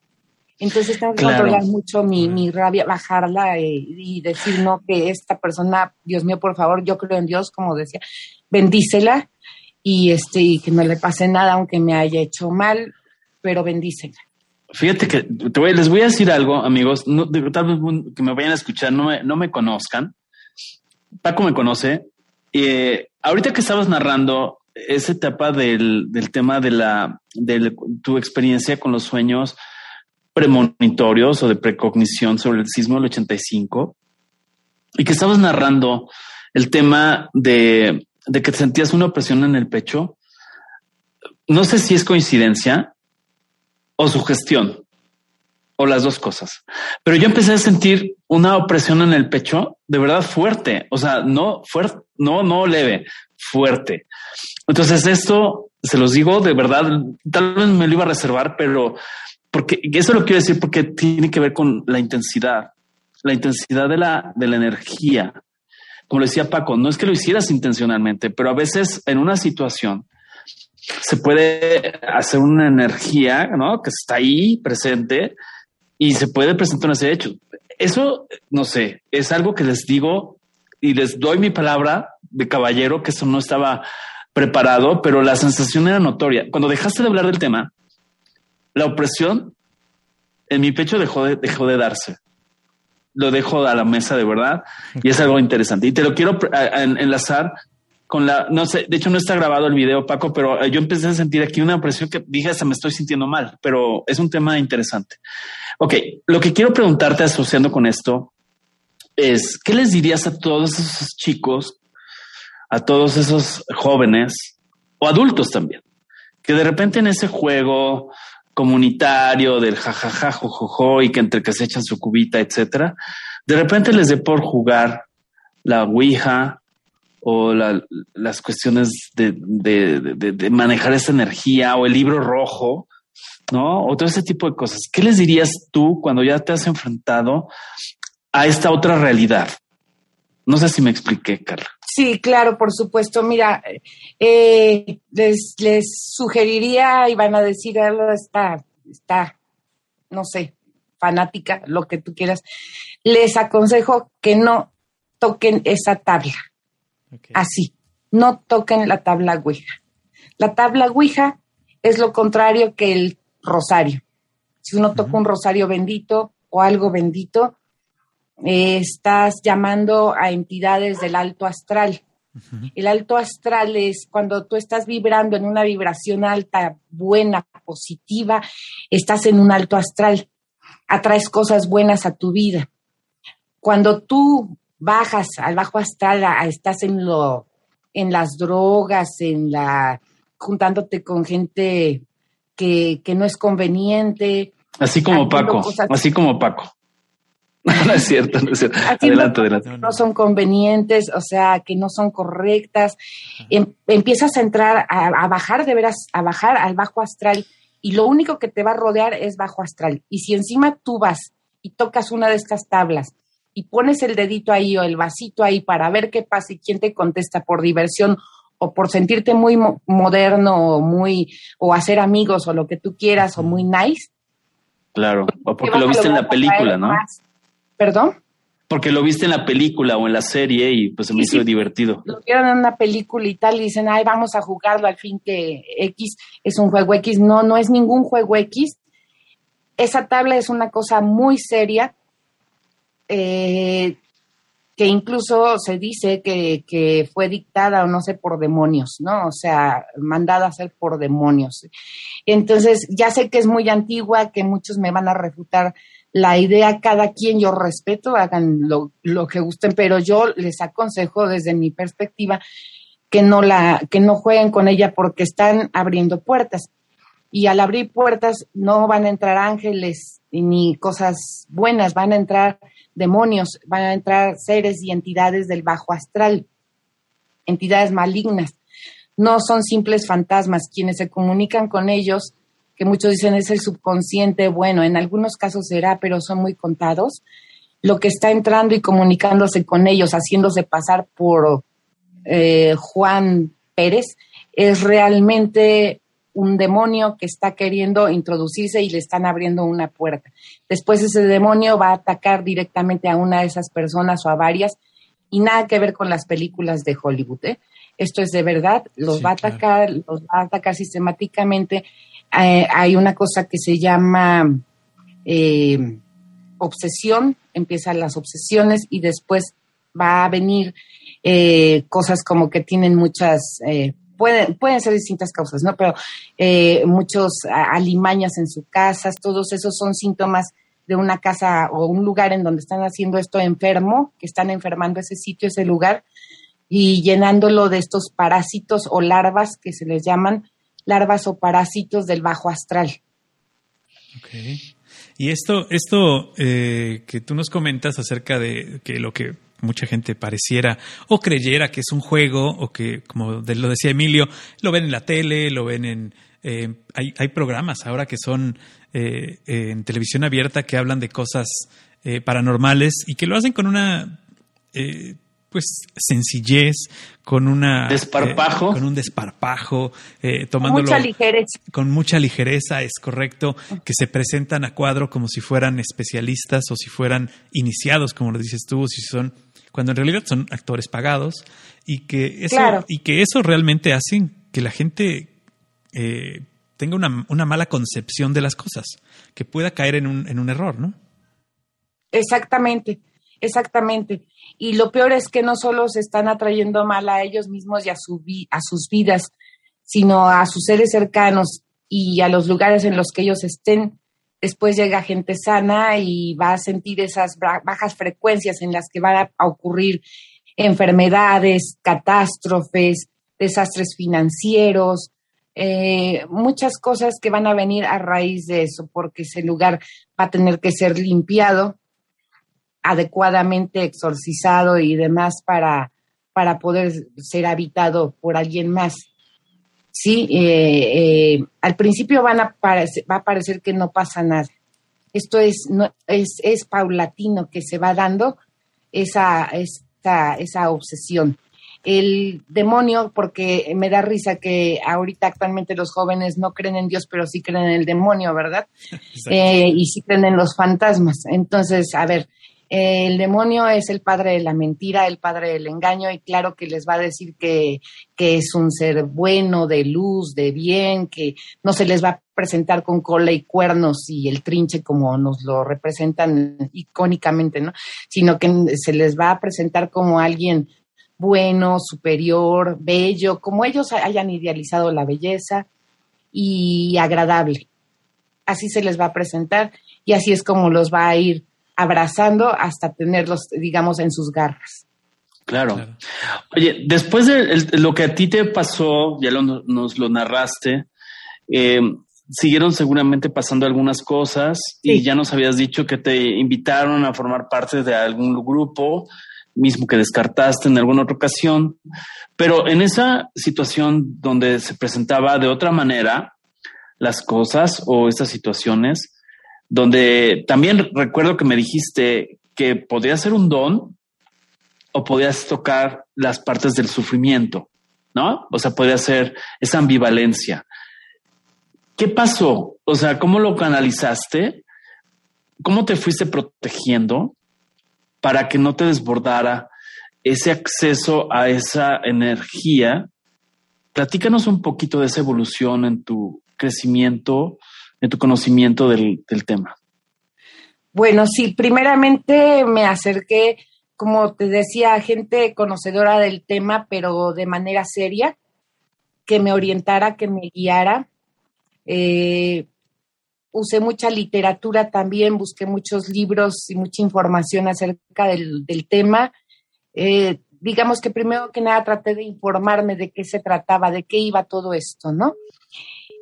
Entonces tengo que controlar mucho mi, mi rabia, bajarla eh, y decir, no, que esta persona, Dios mío, por favor, yo creo en Dios, como decía, bendícela y, este, y que no le pase nada aunque me haya hecho mal, pero bendícela. Fíjate que te voy, les voy a decir algo, amigos, no, tal vez que me vayan a escuchar, no me, no me conozcan. Paco me conoce. Eh, ahorita que estabas narrando esa etapa del, del tema de la de tu experiencia con los sueños, premonitorios o de precognición sobre el sismo del 85 y que estabas narrando el tema de, de que sentías una opresión en el pecho. No sé si es coincidencia o sugestión o las dos cosas, pero yo empecé a sentir una opresión en el pecho de verdad fuerte, o sea, no fuerte, no, no leve, fuerte. Entonces esto se los digo de verdad, tal vez me lo iba a reservar, pero porque eso lo quiero decir porque tiene que ver con la intensidad, la intensidad de la, de la energía. Como decía Paco, no es que lo hicieras intencionalmente, pero a veces en una situación se puede hacer una energía, ¿no? Que está ahí presente y se puede presentar ese hecho. Eso, no sé, es algo que les digo y les doy mi palabra de caballero que eso no estaba preparado, pero la sensación era notoria. Cuando dejaste de hablar del tema, la opresión en mi pecho dejó de, dejó de darse. Lo dejo a la mesa de verdad y es algo interesante. Y te lo quiero enlazar con la, no sé, de hecho no está grabado el video, Paco, pero yo empecé a sentir aquí una presión que dije hasta me estoy sintiendo mal, pero es un tema interesante. Ok, lo que quiero preguntarte asociando con esto es, ¿qué les dirías a todos esos chicos, a todos esos jóvenes o adultos también, que de repente en ese juego comunitario del jajaja, jojojo y que entre que se echan su cubita, etcétera, de repente les dé por jugar la Ouija o las cuestiones de, de, manejar esa energía o el libro rojo, ¿no? O todo ese tipo de cosas. ¿Qué les dirías tú cuando ya te has enfrentado a esta otra realidad? No sé si me expliqué, Carla. Sí, claro, por supuesto. Mira, eh, les, sugeriría, y van a decir, está, está, no sé, fanática, lo que tú quieras, les aconsejo que no toquen esa tabla. Así, no toquen la tabla Ouija. La tabla Ouija es lo contrario que el rosario. Si uno toca un rosario bendito o algo bendito, eh, estás llamando a entidades del alto astral. El alto astral es cuando tú estás vibrando en una vibración alta, buena, positiva, estás en un alto astral, atraes cosas buenas a tu vida. Cuando tú bajas al bajo astral, estás en lo, en las drogas, en la, juntándote con gente que, que no es conveniente. Así como Paco, así como Paco. (laughs) no es cierto, no es cierto. Adelante, adelante. No son convenientes, o sea, que no son correctas. Em, empiezas a entrar, a, bajar de veras, a bajar al bajo astral y lo único que te va a rodear es bajo astral. Y si encima tú vas y tocas una de estas tablas y pones el dedito ahí o el vasito ahí para ver qué pasa y quién te contesta por diversión o por sentirte muy moderno o muy o hacer amigos o lo que tú quieras o muy nice. Claro, o porque lo viste en la película, ¿no? ¿Perdón? Porque lo viste en la película o en la serie y pues se me hizo divertido. Lo vieron en una película y tal y dicen, ay, vamos a jugarlo al fin que X es un juego X. No, no es ningún juego X. Esa tabla es una cosa muy seria eh, que incluso se dice que, fue dictada o no sé por demonios, ¿no? O sea, mandada a hacer por demonios. Entonces, ya sé que es muy antigua, que muchos me van a refutar la idea cada quien, yo respeto, hagan lo, lo, que gusten, pero yo les aconsejo desde mi perspectiva que no la, que no jueguen con ella porque están abriendo puertas. Y al abrir puertas no van a entrar ángeles ni cosas buenas, van a entrar demonios, van a entrar seres y entidades del bajo astral, entidades malignas. No son simples fantasmas. Quienes se comunican con ellos que muchos dicen es el subconsciente, bueno, en algunos casos será, pero son muy contados, lo que está entrando y comunicándose con ellos, haciéndose pasar por eh, Juan Pérez, es realmente un demonio que está queriendo introducirse y le están abriendo una puerta. Después ese demonio va a atacar directamente a una de esas personas o a varias y nada que ver con las películas de Hollywood. ¿eh? Esto es de verdad, los va a atacar, los va a atacar sistemáticamente eh, hay una cosa que se llama eh, obsesión, empiezan las obsesiones y después va a venir eh, cosas como que tienen muchas, pueden, pueden ser distintas causas, ¿no? Pero muchos alimañas en sus casas, todos esos son síntomas de una casa o un lugar en donde están haciendo esto enfermo, que están enfermando ese sitio, ese lugar, y llenándolo de estos parásitos o larvas que se les llaman, larvas o parásitos del bajo astral. Y esto, esto eh, que tú nos comentas acerca de que lo que mucha gente pareciera o creyera que es un juego o que, como lo decía Emilio, lo ven en la tele, lo ven en... Eh, hay, hay, programas ahora que son eh, en televisión abierta que hablan de cosas paranormales y que lo hacen con una pues sencillez, con una desparpajo, eh, con un desparpajo, eh, tomándolo con mucha ligereza. Con mucha ligereza, es correcto, que se presentan a cuadro como si fueran especialistas o si fueran iniciados, como lo dices tú, si son cuando en realidad son actores pagados y que eso y que eso realmente hace que la gente eh, tenga una, una, mala concepción de las cosas, que pueda caer en un, en un error, ¿no? Exactamente. exactamente. Y lo peor es que no solo se están atrayendo mal a ellos mismos y a, su a sus vidas, sino a sus seres cercanos y a los lugares en los que ellos estén. Después llega gente sana y va a sentir esas bajas frecuencias en las que van a ocurrir enfermedades, catástrofes, desastres financieros, eh, muchas cosas que van a venir a raíz de eso, porque ese lugar va a tener que ser limpiado, adecuadamente exorcizado y demás para, para poder ser habitado por alguien más. Sí, eh, eh, al principio van a va a parecer que no pasa nada. Esto es, no, es, es paulatino que se va dando esa, esa, esa obsesión el demonio, porque me da risa que ahorita actualmente los jóvenes no creen en Dios, pero sí creen en el demonio, ¿verdad? (laughs) Eh, y sí creen en los fantasmas. Entonces, a ver, el demonio es el padre de la mentira, el padre del engaño, y claro que les va a decir que, que es un ser bueno, de luz, de bien, que no se les va a presentar con cola y cuernos y el trinche como nos lo representan icónicamente, ¿no? Sino que se les va a presentar como alguien bueno, superior, bello, como ellos hayan idealizado la belleza y agradable. Así se les va a presentar y así es como los va a ir abrazando hasta tenerlos, digamos, en sus garras. Claro. Oye, después de lo que a ti te pasó, ya nos lo narraste, eh, siguieron seguramente pasando algunas cosas y ya nos habías dicho que te invitaron a formar parte de algún grupo mismo que descartaste en alguna otra ocasión, pero en esa situación donde se presentaba de otra manera las cosas o estas situaciones, donde también recuerdo que me dijiste que podía ser un don o podías tocar las partes del sufrimiento, ¿no? O sea, podía ser esa ambivalencia. ¿Qué pasó? O sea, ¿cómo lo canalizaste? ¿Cómo te fuiste protegiendo? para que no te desbordara ese acceso a esa energía. Platícanos un poquito de esa evolución en tu crecimiento, en tu conocimiento del, tema. Bueno, sí, primeramente me acerqué, como te decía, gente conocedora del tema, pero de manera seria, que me orientara, que me guiara. Eh, usé mucha literatura también, busqué muchos libros y mucha información acerca del, tema. Eh, digamos que primero que nada traté de informarme de qué se trataba, de qué iba todo esto, ¿no?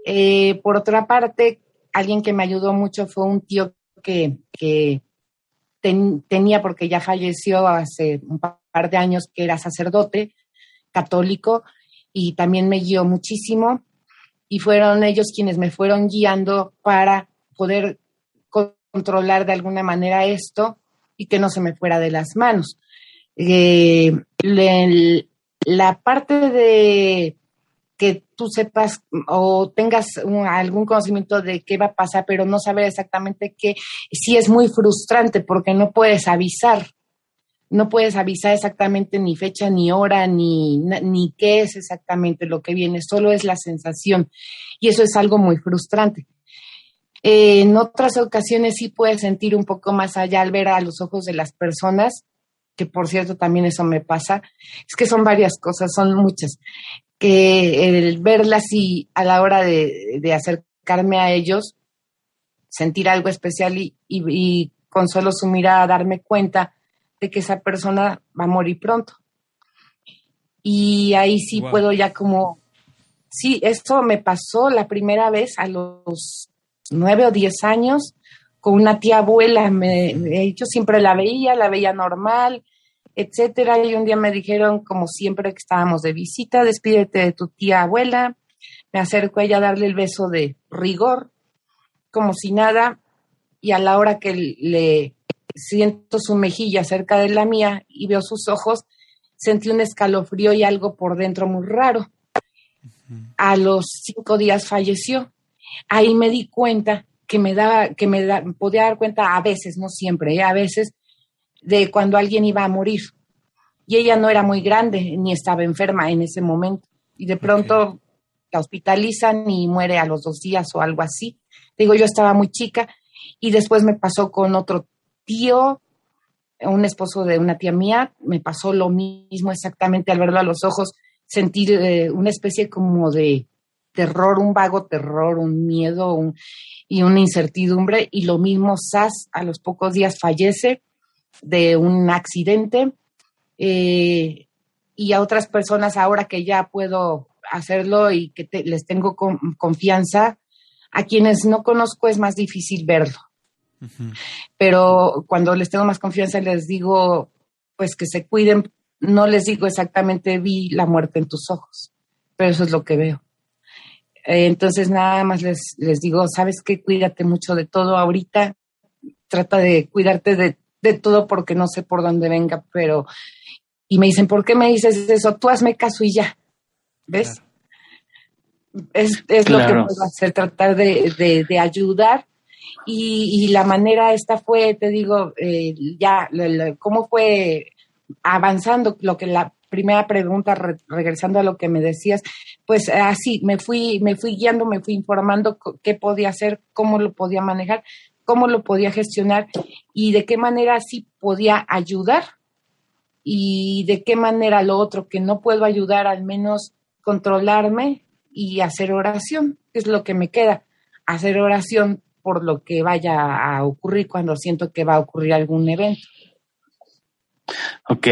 Eh, por otra parte, alguien que me ayudó mucho fue un tío que, tenía, porque ya falleció hace un par de años, que era sacerdote católico y también me guió muchísimo y fueron ellos quienes me fueron guiando para poder controlar de alguna manera esto y que no se me fuera de las manos. Eh, la parte de que tú sepas o tengas algún conocimiento de qué va a pasar, pero no saber exactamente qué, sí es muy frustrante porque no puedes avisar no puedes avisar exactamente ni fecha, ni hora, ni, ni qué es exactamente lo que viene, solo es la sensación. Y eso es algo muy frustrante. Eh, en otras ocasiones sí puedes sentir un poco más allá al ver a los ojos de las personas, que por cierto también eso me pasa. Es que son varias cosas, son muchas. Que el verlas y a la hora de, acercarme a ellos, sentir algo especial y, y con solo su mirada darme cuenta de que esa persona va a morir pronto. Y ahí sí puedo ya como, sí, esto me pasó la primera vez a los nueve o diez años con una tía abuela. Me, yo siempre la veía, la veía normal, etcétera. Y un día me dijeron, como siempre que estábamos de visita, despídete de tu tía abuela. Me acerco a ella a darle el beso de rigor, como si nada. Y a la hora que le siento su mejilla cerca de la mía y veo sus ojos, sentí un escalofrío y algo por dentro muy raro. A los cinco días falleció. Ahí me di cuenta que me daba, que me podía dar cuenta a veces, no siempre, ¿eh? a veces, de cuando alguien iba a morir. Y ella no era muy grande, ni estaba enferma en ese momento. Y de pronto la hospitalizan y muere a los dos días o algo así. Digo, yo estaba muy chica y después me pasó con otro tío un esposo de una tía mía, me pasó lo mismo exactamente al verlo a los ojos, sentir eh, una especie como de terror, un vago terror, un miedo y una incertidumbre. Y lo mismo, Sass a los pocos días fallece de un accidente. Eh, y a otras personas ahora que ya puedo hacerlo y que les tengo confianza, a quienes no conozco es más difícil verlo. Pero cuando les tengo más confianza les digo, pues que se cuiden, no les digo exactamente vi la muerte en tus ojos, pero eso es lo que veo. Eh, entonces nada más les, les digo, sabes que cuídate mucho de todo ahorita, trata de cuidarte de, de todo porque no sé por dónde venga, pero... Y me dicen, ¿por qué me dices eso? Tú hazme caso y ya. ¿Ves? Es, es lo que puedo hacer, tratar de, de, ayudar. Y, y, la manera esta fue, te digo, eh, ya, cómo fue avanzando, lo que la primera pregunta, regresando a lo que me decías, pues así, me fui, me fui guiando, me fui informando qué podía hacer, cómo lo podía manejar, cómo lo podía gestionar y de qué manera sí podía ayudar y de qué manera lo otro que no puedo ayudar, al menos controlarme y hacer oración, que es lo que me queda, hacer oración por lo que vaya a ocurrir cuando siento que va a ocurrir algún evento. Ok.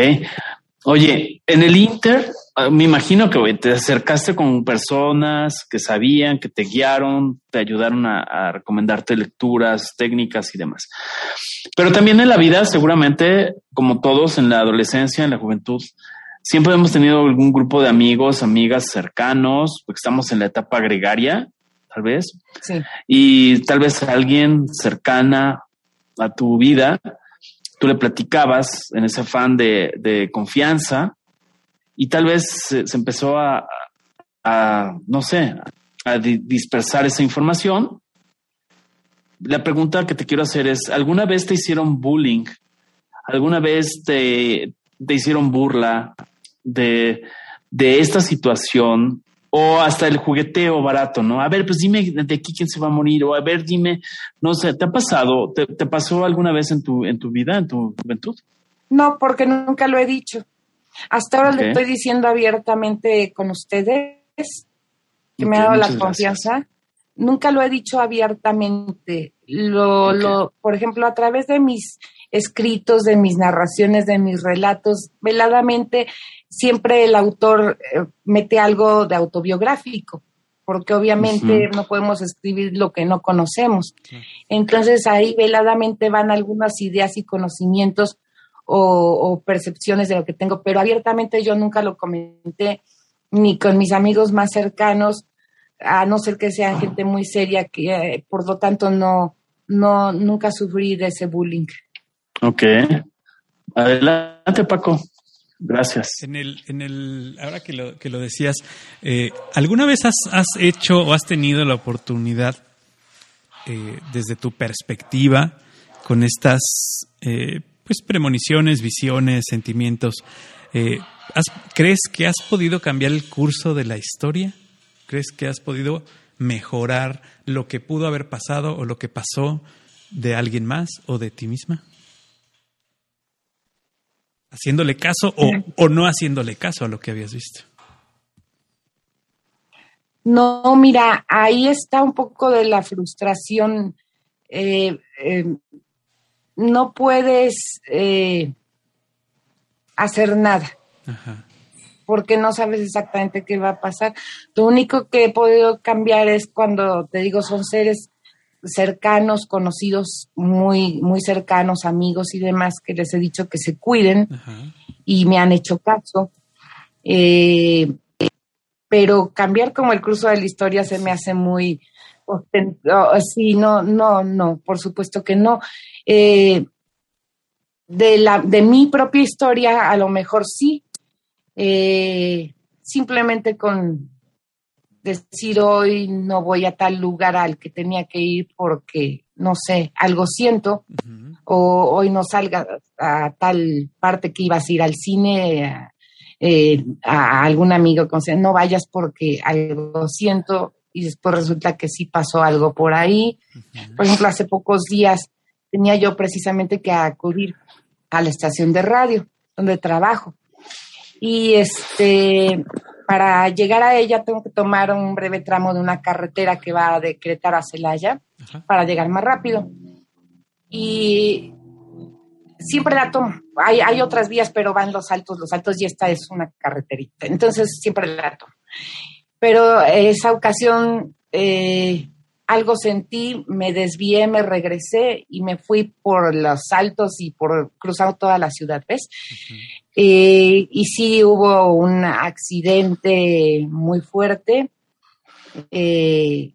Oye, en el Inter, ah, me imagino que te acercaste con personas que sabían, que te guiaron, te ayudaron a, recomendarte lecturas, técnicas y demás. Pero también en la vida, seguramente, como todos en la adolescencia, en la juventud, siempre hemos tenido algún grupo de amigos, amigas cercanos, porque estamos en la etapa gregaria, tal vez. Sí. Y tal vez alguien cercana a tu vida tú le platicabas en ese afán de, confianza y tal vez se, empezó a, no sé, a dispersar esa información. La pregunta que te quiero hacer es, ¿alguna vez te hicieron bullying? ¿Alguna vez te, te hicieron burla de, de esta situación o hasta el jugueteo barato, ¿no? A ver, pues dime de aquí quién se va a morir, o a ver, dime, no sé, ¿te ha pasado, te, pasó alguna vez en tu, en tu vida, en tu juventud? No, porque nunca lo he dicho. Hasta ahora le estoy diciendo abiertamente con ustedes, que me ha dado la confianza. Nunca lo he dicho abiertamente. Lo, lo, por ejemplo, a través de mis escritos, de mis narraciones, de mis relatos, veladamente siempre el autor eh, mete algo de autobiográfico, porque obviamente no podemos escribir lo que no conocemos. Entonces ahí veladamente van algunas ideas y conocimientos o, percepciones de lo que tengo, pero abiertamente yo nunca lo comenté ni con mis amigos más cercanos, a no ser que sean gente muy seria, que eh, por lo tanto no, no, nunca sufrí de ese bullying. Ok. Adelante, Paco. Gracias. En el, en el, ahora que lo, que lo decías, eh, ¿alguna vez has, has, hecho o has tenido la oportunidad, eh, desde tu perspectiva, con estas eh, pues premoniciones, visiones, sentimientos, ¿crees que has podido cambiar el curso de la historia? ¿Crees que has podido mejorar lo que pudo haber pasado o lo que pasó de alguien más o de ti misma? Haciéndole caso o, no haciéndole caso a lo que habías visto. No, mira, ahí está un poco de la frustración. Eh, eh, no puedes eh, hacer nada. Porque no sabes exactamente qué va a pasar. Lo único que he podido cambiar es cuando te digo, son seres cercanos, conocidos muy, muy cercanos, amigos y demás, que les he dicho que se cuiden y me han hecho caso. Eh, pero cambiar como el curso de la historia se me hace muy... Sí, no, no, no, por supuesto que no. Eh, de, la, de mi propia historia, a lo mejor sí. Eh, simplemente con decir hoy no voy a tal lugar al que tenía que ir porque, no sé, algo siento, o hoy no salga a tal parte que ibas a ir al cine, eh, a algún amigo, que no vayas porque algo siento y después resulta que sí pasó algo por ahí. Por ejemplo, hace pocos días tenía yo precisamente que acudir a la estación de radio donde trabajo. Y este, para llegar a ella tengo que tomar un breve tramo de una carretera que va de Querétaro a Celaya para llegar más rápido. Y siempre la tomo. Hay, hay otras vías, pero van los altos, los altos y esta es una carreterita. Entonces siempre la tomo. Pero esa ocasión eh, algo sentí, me desvié, me regresé y me fui por los altos y por cruzar toda la ciudad, ¿ves? Eh, y sí hubo un accidente muy fuerte eh,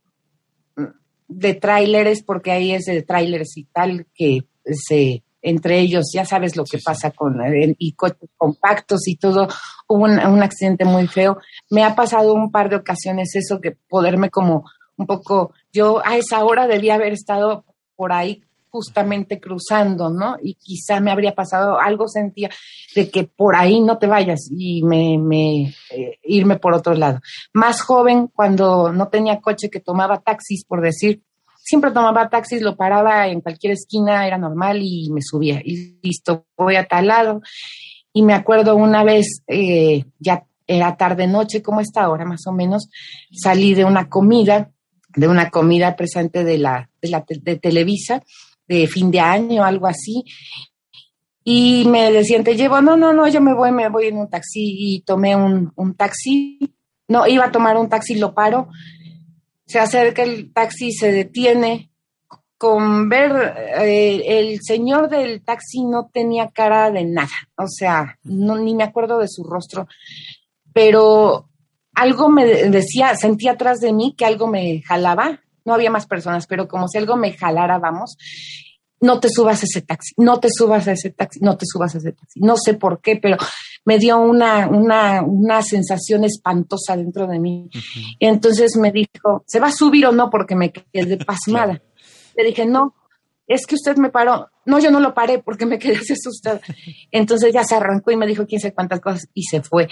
de tráileres, porque ahí es de tráileres y tal, que se entre ellos, ya sabes lo que pasa con y coches compactos y todo, hubo un, un, accidente muy feo. Me ha pasado un par de ocasiones eso, que poderme como un poco, yo a esa hora debía haber estado por ahí justamente cruzando, ¿no? Y quizá me habría pasado algo, sentía de que por ahí no te vayas y me, eh, irme por otro lado. Más joven, cuando no tenía coche, que tomaba taxis, por decir, siempre tomaba taxis, lo paraba en cualquier esquina, era normal y me subía y listo, voy a tal lado. Y me acuerdo una vez, eh, ya era tarde noche, como esta hora más o menos, salí de una comida de una comida presente de la, de la de Televisa, de fin de año, algo así. Y me decían, te llevo, no, no, no, yo me voy, me voy en un taxi y tomé un, un taxi. No, iba a tomar un taxi, lo paro. Se acerca el taxi, se detiene. Con ver, eh, el señor del taxi no tenía cara de nada, o sea, no, ni me acuerdo de su rostro, pero algo me decía, sentía atrás de mí que algo me jalaba, no había más personas, pero como si algo me jalara, vamos, no te subas a ese taxi, no te subas a ese taxi, no te subas a ese taxi. No sé por qué, pero me dio una, una, una sensación espantosa dentro de mí. Y entonces me dijo, ¿se va a subir o no? Porque me quedé (laughs) pasmada. Le dije, no, es que usted me paró. No, yo no lo paré porque me quedé así (laughs) asustada. Entonces ya se arrancó y me dijo quién sé cuántas cosas y se fue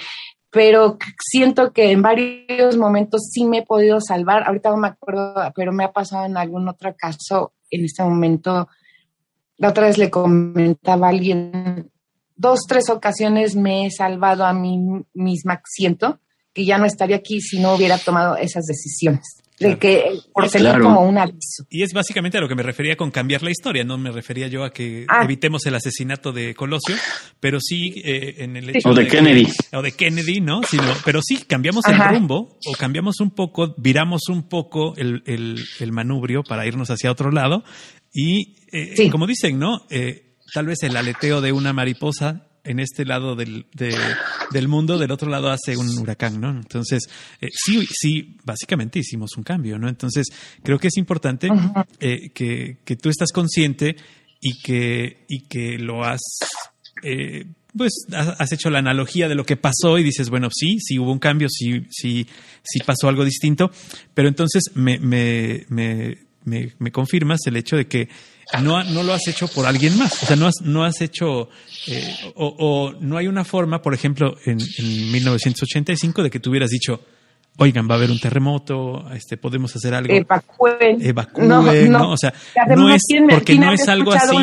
pero siento que en varios momentos sí me he podido salvar. Ahorita no me acuerdo, pero me ha pasado en algún otro caso en este momento. La otra vez le comentaba a alguien, dos, tres ocasiones me he salvado a mí misma, siento que ya no estaría aquí si no hubiera tomado esas decisiones de que por tener como un aviso. Y es básicamente a lo que me refería con cambiar la historia, no me refería yo a que ah. evitemos el asesinato de Colosio, pero sí eh, en el hecho o de, Kennedy o de Kennedy, ¿no? Sino, pero sí cambiamos el rumbo o cambiamos un poco, viramos un poco el, el, manubrio para irnos hacia otro lado y eh, como dicen, ¿no? Eh, tal vez el aleteo de una mariposa en este lado del, del, mundo, del otro lado hace un huracán, ¿no? Entonces, eh, sí, sí, básicamente hicimos un cambio, ¿no? Entonces, creo que es importante eh, que, que, tú estás consciente y que, y que lo has... Eh, pues has hecho la analogía de lo que pasó y dices, bueno, sí, sí hubo un cambio, sí, sí, sí pasó algo distinto, pero entonces me, me, me, me confirmas el hecho de que no, no lo has hecho por alguien más. O sea, no has, no has hecho, eh, o, no hay una forma, por ejemplo, en, 1985 de que tú hubieras dicho, oigan, va a haber un terremoto, este, podemos hacer algo. Evacúen. Evacúen, no, O sea, no es, porque no es algo así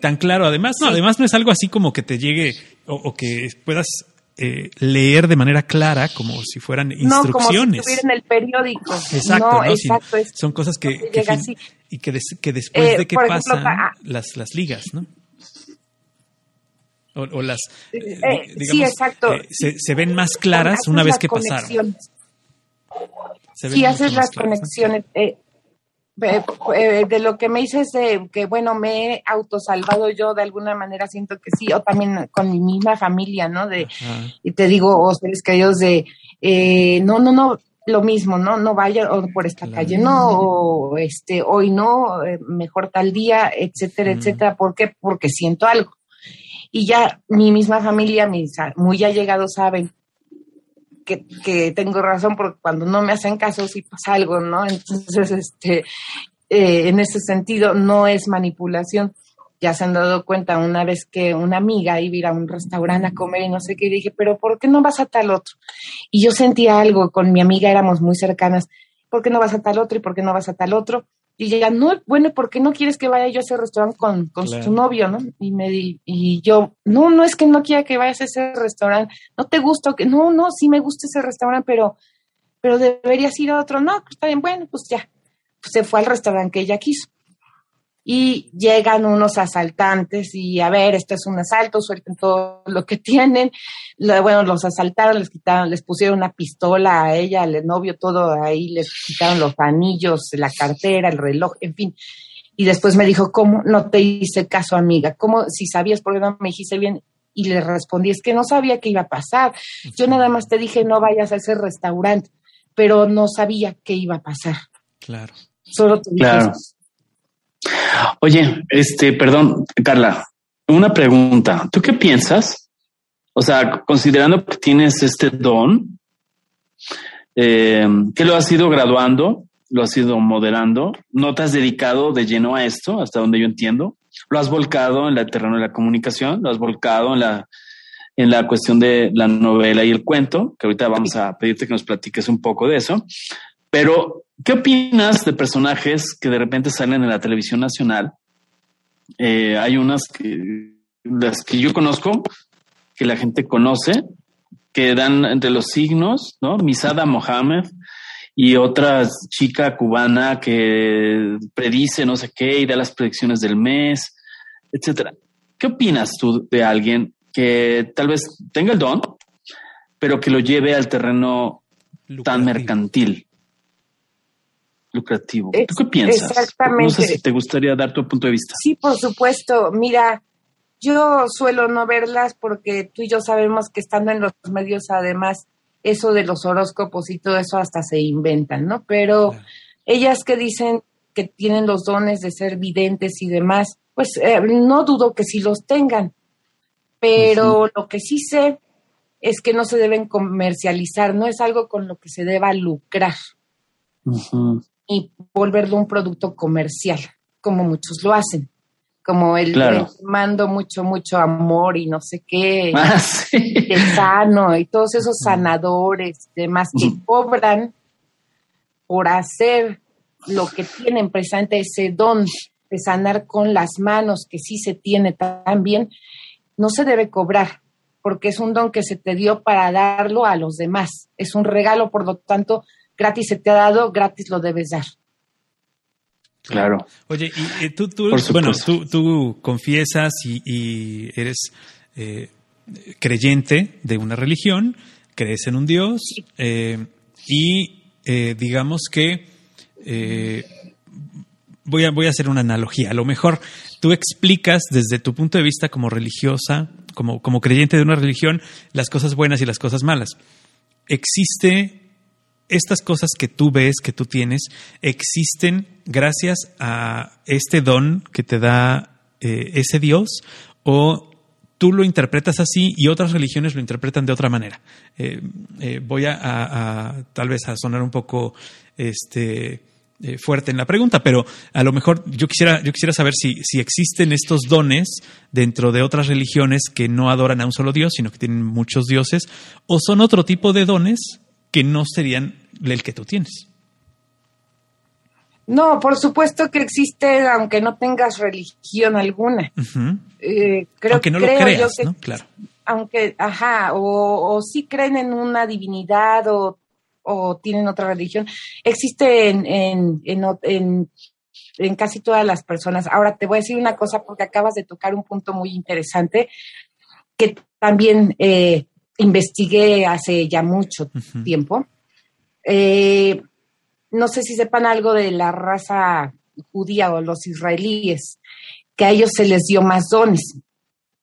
tan claro. Además, no, además no es algo así como que te llegue o, que puedas eh, leer de manera clara como si fueran instrucciones. No, como si en el periódico. Exacto, no, exacto son cosas que, y que, que después eh, de que pasan ah, las, las ligas, ¿no? O, las, eh, sí, exacto. Se, se, ven más claras una vez que pasaron. Sí, haces las conexiones. de lo que me dices de que, bueno, me he autosalvado yo de alguna manera, siento que sí, o también con mi misma familia, ¿no? De, y te digo, o seres queridos de, eh, no, no, no, lo mismo, ¿no? No vaya por esta calle, no, o este, hoy no, eh, mejor tal día, etcétera, etcétera. ¿Por qué? Porque siento algo. Y ya mi misma familia, mis muy allegados saben que, que tengo razón porque cuando no me hacen caso sí pasa algo, ¿no? Entonces, este, eh, en ese sentido, no es manipulación ya se han dado cuenta una vez que una amiga iba a ir a un restaurante a comer y no sé qué, y dije, pero ¿por qué no vas a tal otro? Y yo sentía algo, con mi amiga éramos muy cercanas, ¿por qué no vas a tal otro y por qué no vas a tal otro? Y ella, no, bueno, ¿por qué no quieres que vaya yo a ese restaurante con, con su novio, no? Y me di, y yo, no, no es que no quiera que vayas a ese restaurante, no te gusta, que no, no, sí me gusta ese restaurante, pero, pero deberías ir a otro, no, está bien, bueno, pues ya. Pues se fue al restaurante que ella quiso y llegan unos asaltantes y a ver, esto es un asalto, suelten todo lo que tienen. bueno, los asaltaron, les quitaron, les pusieron una pistola a ella, al novio, todo ahí, les quitaron los anillos, la cartera, el reloj, en fin. Y después me dijo, ¿cómo no te hice caso, amiga? ¿Cómo, si sabías por qué no me dijiste bien? Y le respondí, es que no sabía qué iba a pasar. Yo nada más te dije, no vayas a ese restaurante, pero no sabía qué iba a pasar. Claro. Solo te dije claro. Oye, este, perdón, Carla, una pregunta. ¿Tú qué piensas? O sea, considerando que tienes este don, eh, que lo has ido graduando, lo has ido moderando, no te has dedicado de lleno a esto, hasta donde yo entiendo, lo has volcado en el terreno de la comunicación, lo has volcado en la, en la cuestión de la novela y el cuento, que ahorita vamos a pedirte que nos platiques un poco de eso, pero ¿Qué opinas de personajes que de repente salen en la televisión nacional? Eh, hay unas que las que yo conozco, que la gente conoce, que dan entre los signos, ¿no? Misada Mohamed y otra chica cubana que predice no sé qué y da las predicciones del mes, etcétera. ¿Qué opinas tú de alguien que tal vez tenga el don, pero que lo lleve al terreno tan mercantil? Lucrativo. ¿Tú qué piensas? Exactamente. No sé si te gustaría dar tu punto de vista. Sí, por supuesto. Mira, yo suelo no verlas porque tú y yo sabemos que estando en los medios, además, eso de los horóscopos y todo eso hasta se inventan, ¿no? Pero ellas que dicen que tienen los dones de ser videntes y demás, pues eh, no dudo que sí los tengan. Pero lo que sí sé es que no se deben comercializar, no es algo con lo que se deba lucrar y volverlo un producto comercial, como muchos lo hacen. Como el, mando mucho, mucho amor y no sé qué, (laughs) ah, sano y todos esos sanadores, demás que cobran por hacer lo que tienen presente ese don de sanar con las manos, que sí se tiene también, no se debe cobrar, porque es un don que se te dio para darlo a los demás. Es un regalo, por lo tanto, gratis se te ha dado, gratis lo debes dar. Claro. Oye, y, tú, tú bueno, tú, confiesas y, eres eh, creyente de una religión, crees en un Dios eh, y eh, digamos que voy, a, voy a hacer una analogía. A lo mejor tú explicas desde tu punto de vista como religiosa, como, como creyente de una religión, las cosas buenas y las cosas malas. ¿Existe estas cosas que tú ves, que tú tienes, existen gracias a este don que te da eh, ese Dios o tú lo interpretas así y otras religiones lo interpretan de otra manera. Eh, eh, voy a, tal vez a sonar un poco este, fuerte en la pregunta, pero a lo mejor yo quisiera, yo quisiera saber si, si existen estos dones dentro de otras religiones que no adoran a un solo Dios, sino que tienen muchos dioses, o son otro tipo de dones que no serían el que tú tienes. No, por supuesto que existe, aunque no tengas religión alguna. Eh, creo, aunque no lo creas, ¿no? Claro. Aunque, ajá, o, o sí creen en una divinidad o, tienen otra religión. Existe en, en, en, en, casi todas las personas. Ahora te voy a decir una cosa porque acabas de tocar un punto muy interesante que también eh, investigué hace ya mucho tiempo. Eh, no sé si sepan algo de la raza judía o los israelíes, que a ellos se les dio más dones.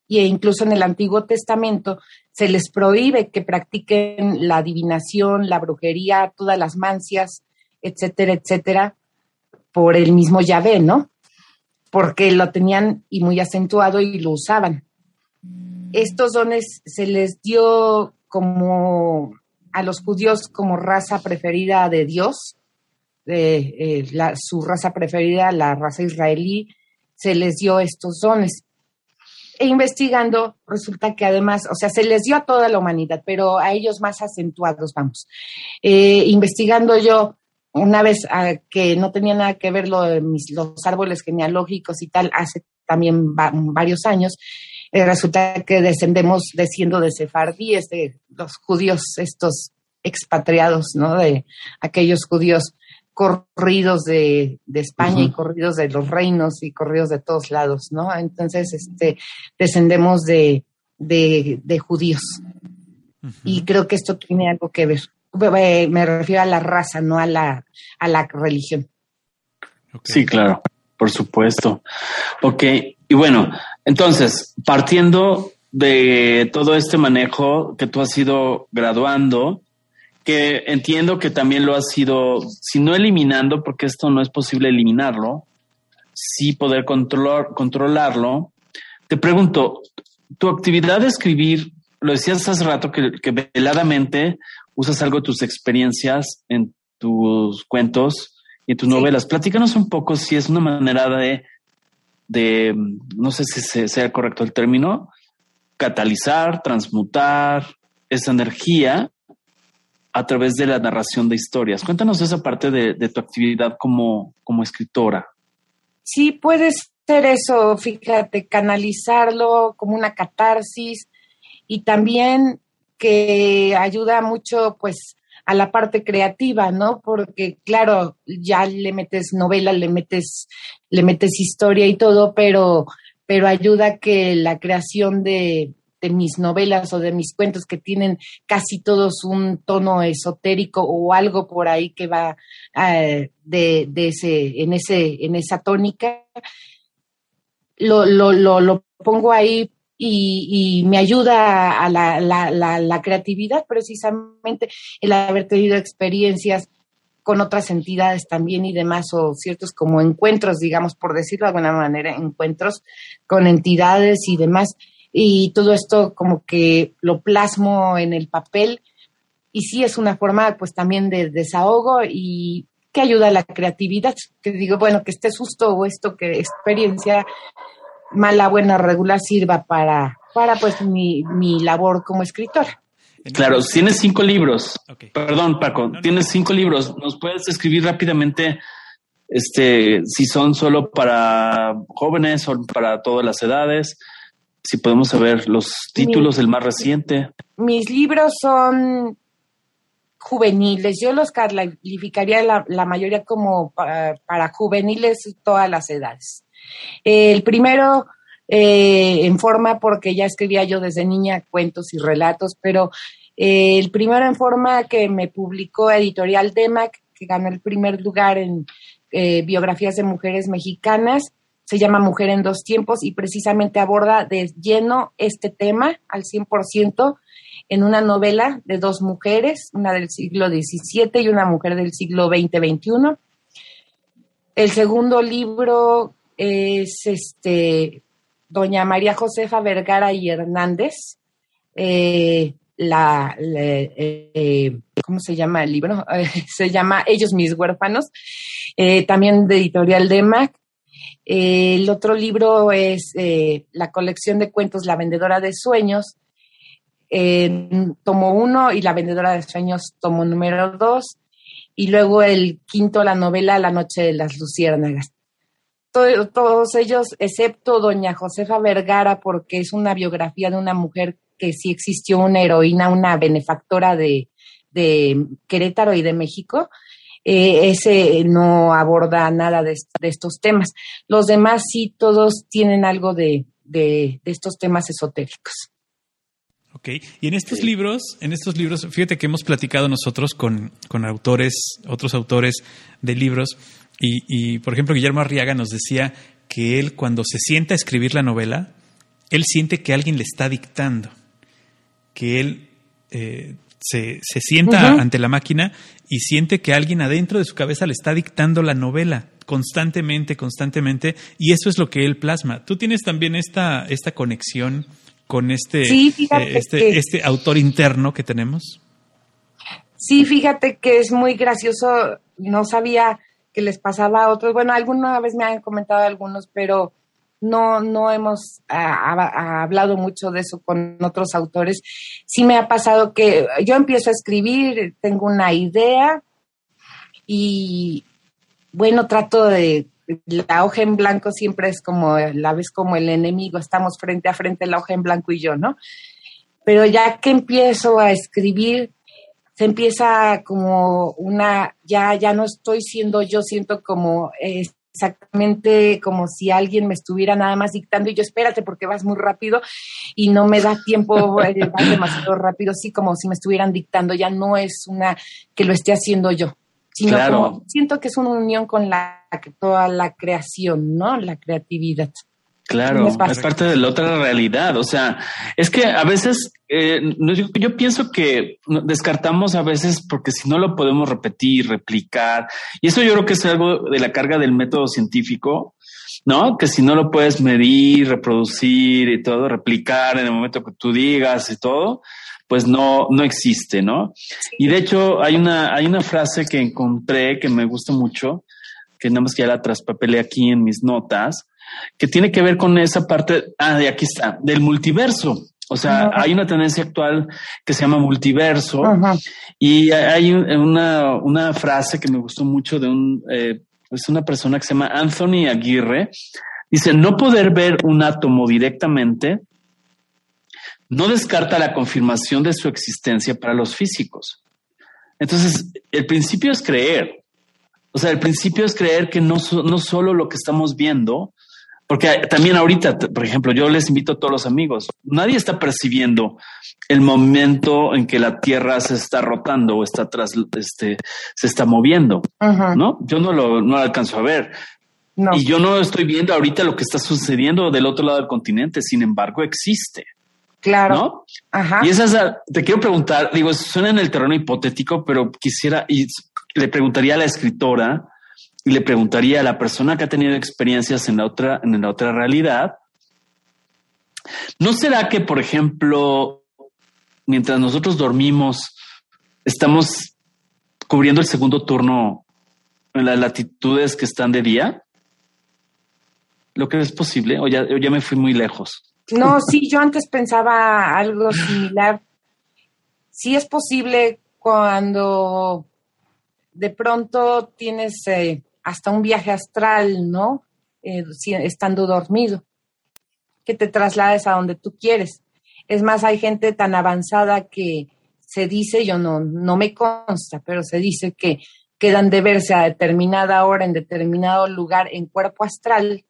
Y incluso en el Antiguo Testamento se les prohíbe que practiquen la adivinación, la brujería, todas las mancias, etcétera, etcétera, por el mismo Yahvé, ¿no? Porque lo tenían y muy acentuado y lo usaban estos dones se les dio como a los judíos como raza preferida de Dios, eh, su raza preferida, la raza israelí, se les dio estos dones. E investigando, resulta que además, o sea, se les dio a toda la humanidad, pero a ellos más acentuados, vamos. Eh, investigando yo, una vez que no tenía nada que ver de mis, los árboles genealógicos y tal, hace también varios años, eh, resulta que descendemos, desciendo de sefardíes, de los judíos estos expatriados, ¿no? De aquellos judíos corridos de, España y corridos de los reinos y corridos de todos lados, ¿no? Entonces, este, descendemos de, de, judíos. Y creo que esto tiene algo que ver. Me refiero a la raza, no a la, a la religión. Sí, claro, por supuesto. Ok, y bueno, entonces, partiendo de todo este manejo que tú has ido graduando, que entiendo que también lo has ido, si no eliminando, porque esto no es posible eliminarlo, sí poder controlar, controlarlo. Te pregunto, tu actividad de escribir, lo decías hace rato que, veladamente usas algo de tus experiencias en tus cuentos y en tus novelas. Platícanos un poco si es una manera de, de no sé si sea correcto el término, catalizar, transmutar esa energía a través de la narración de historias. Cuéntanos esa parte de, tu actividad como, como escritora. Sí, puede ser eso, fíjate, canalizarlo como una catarsis y también que ayuda mucho pues a la parte creativa, ¿no? Porque claro, ya le metes novela, le metes le metes historia y todo, pero pero ayuda que la creación de de mis novelas o de mis cuentos que tienen casi todos un tono esotérico o algo por ahí que va eh, de, ese, en, ese, en esa tónica, lo, lo, lo, pongo ahí y, me ayuda a la, la, la, creatividad precisamente el haber tenido experiencias con otras entidades también y demás, o ciertos como encuentros, digamos, por decirlo de alguna manera, encuentros con entidades y demás. Y todo esto como que lo plasmo en el papel. Y sí es una forma pues también de desahogo y que ayuda a la creatividad, que digo, bueno, que esté susto o esto que experiencia mala, buena, regular sirva para, para pues mi, mi labor como escritora. Claro, tienes cinco libros. Perdón, Paco, tienes cinco libros. ¿Nos puedes escribir rápidamente este, si son solo para jóvenes o para todas las edades? si podemos saber los títulos del más reciente. Mis libros son juveniles. Yo los calificaría la, la mayoría como para, juveniles todas las edades. El primero eh, en forma porque ya escribía yo desde niña cuentos y relatos, pero eh, el primero en forma que me publicó Editorial DEMAC, que ganó el primer lugar en eh, biografías de mujeres mexicanas, se llama Mujer en dos tiempos y precisamente aborda de lleno este tema al 100% en una novela de dos mujeres, una del siglo XVII y una mujer del siglo XX-XXI. El segundo libro es este Doña María Josefa Vergara y Hernández, eh, la, eh, ¿cómo se llama el libro? (laughs) se llama Ellos mis huérfanos, eh, también de editorial DEMAC el otro libro es la colección de cuentos La vendedora de sueños, tomo uno y La vendedora de sueños tomo número dos, y luego el quinto, la novela La noche de las luciérnagas. Todos ellos, excepto doña Josefa Vergara, porque es una biografía de una mujer que sí existió una heroína, una benefactora de, de Querétaro y de México, eh, ese no aborda nada de, estos temas. Los demás sí, todos tienen algo de, estos temas esotéricos. Ok, y en estos libros, en estos libros, fíjate que hemos platicado nosotros con, autores, otros autores de libros, y, por ejemplo Guillermo Arriaga nos decía que él cuando se sienta a escribir la novela, él siente que alguien le está dictando, que él eh, se, sienta ante la máquina y siente que alguien adentro de su cabeza le está dictando la novela constantemente, constantemente, y eso es lo que él plasma. Tú tienes también esta, esta conexión con este, eh, este, este autor interno que tenemos. Sí, fíjate que es muy gracioso, no sabía que les pasaba a otros, bueno, alguna vez me han comentado algunos, pero no, no hemos hablado mucho de eso con otros autores. Sí me ha pasado que yo empiezo a escribir, tengo una idea y bueno, trato de, la hoja en blanco siempre es como, la ves como el enemigo, estamos frente a frente la hoja en blanco y yo, ¿no? Pero ya que empiezo a escribir, se empieza como una, ya, ya no estoy siendo yo, siento como exactamente como si alguien me estuviera nada más dictando y yo espérate porque vas muy rápido y no me da tiempo, eh, vas demasiado rápido, sí, como si me estuvieran dictando, ya no es una que lo esté haciendo yo sino como siento que es una unión con la toda la creación, ¿no? La creatividad. Claro, es, parte de la otra realidad. O sea, es que a veces eh, yo, pienso que descartamos a veces porque si no lo podemos repetir, replicar, y eso yo creo que es algo de la carga del método científico, ¿no? Que si no lo puedes medir, reproducir y todo, replicar en el momento que tú digas y todo, pues no, no existe, ¿no? Y de hecho hay una, hay una frase que encontré que me gusta mucho, que nada más que ya la traspapelé aquí en mis notas, que tiene que ver con esa parte, ah, de aquí está, del multiverso. O sea, hay una tendencia actual que se llama multiverso y hay una, una, frase que me gustó mucho de un, eh, es una persona que se llama Anthony Aguirre. Dice, no poder ver un átomo directamente no descarta la confirmación de su existencia para los físicos. Entonces, el principio es creer. O sea, el principio es creer que no, no solo lo que estamos viendo, porque también ahorita, por ejemplo, yo les invito a todos los amigos, nadie está percibiendo el momento en que la Tierra se está rotando o está tras, este, se está moviendo, ¿no? Yo no lo, no lo alcanzo a ver. Y yo no estoy viendo ahorita lo que está sucediendo del otro lado del continente, sin embargo, existe. Claro. ¿No? Ajá. Y esa, te quiero preguntar, digo, suena en el terreno hipotético, pero quisiera, y le preguntaría a la escritora y le preguntaría a la persona que ha tenido experiencias en la otra, en la otra realidad, ¿no será que, por ejemplo, mientras nosotros dormimos, estamos cubriendo el segundo turno en las latitudes que están de día? Lo que es posible, o ya, ya me fui muy lejos. No, sí, yo antes pensaba algo similar. Sí es posible cuando de pronto tienes eh, hasta un viaje astral, ¿no? Eh, estando dormido, que te traslades a donde tú quieres. Es más, hay gente tan avanzada que se dice, yo no, no me consta, pero se dice que quedan de verse a determinada hora en determinado lugar en cuerpo astral,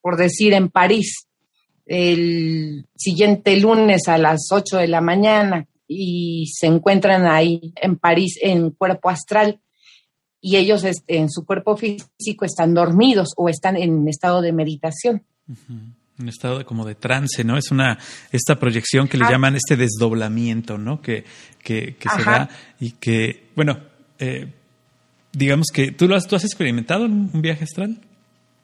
por decir en París, el siguiente lunes a las 8 de la mañana y se encuentran ahí en París en cuerpo astral y ellos en su cuerpo físico están dormidos o están en estado de meditación. Un estado de, como de trance, ¿no? Es una, esta proyección que le ah. llaman este desdoblamiento, ¿no? Que, que, se da y que, bueno, eh, digamos que tú lo has, tú has experimentado en un viaje astral.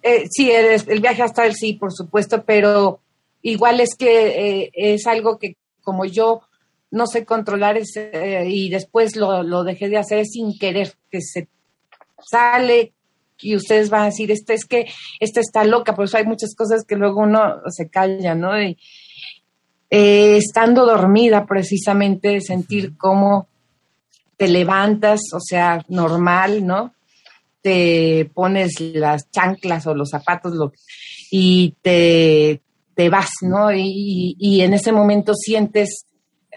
Eh, sí, el, el, viaje astral sí, por supuesto, pero igual es que eh, es algo que como yo no sé controlar eh, y después lo, dejé de hacer sin querer, que se sale y ustedes van a decir, este es que esta está loca, por eso hay muchas cosas que luego uno se calla, ¿no? Y, eh, estando dormida precisamente, sentir cómo te levantas, o sea, normal, ¿no? Te pones las chanclas o los zapatos lo, y te te vas, ¿no? Y, y en ese momento sientes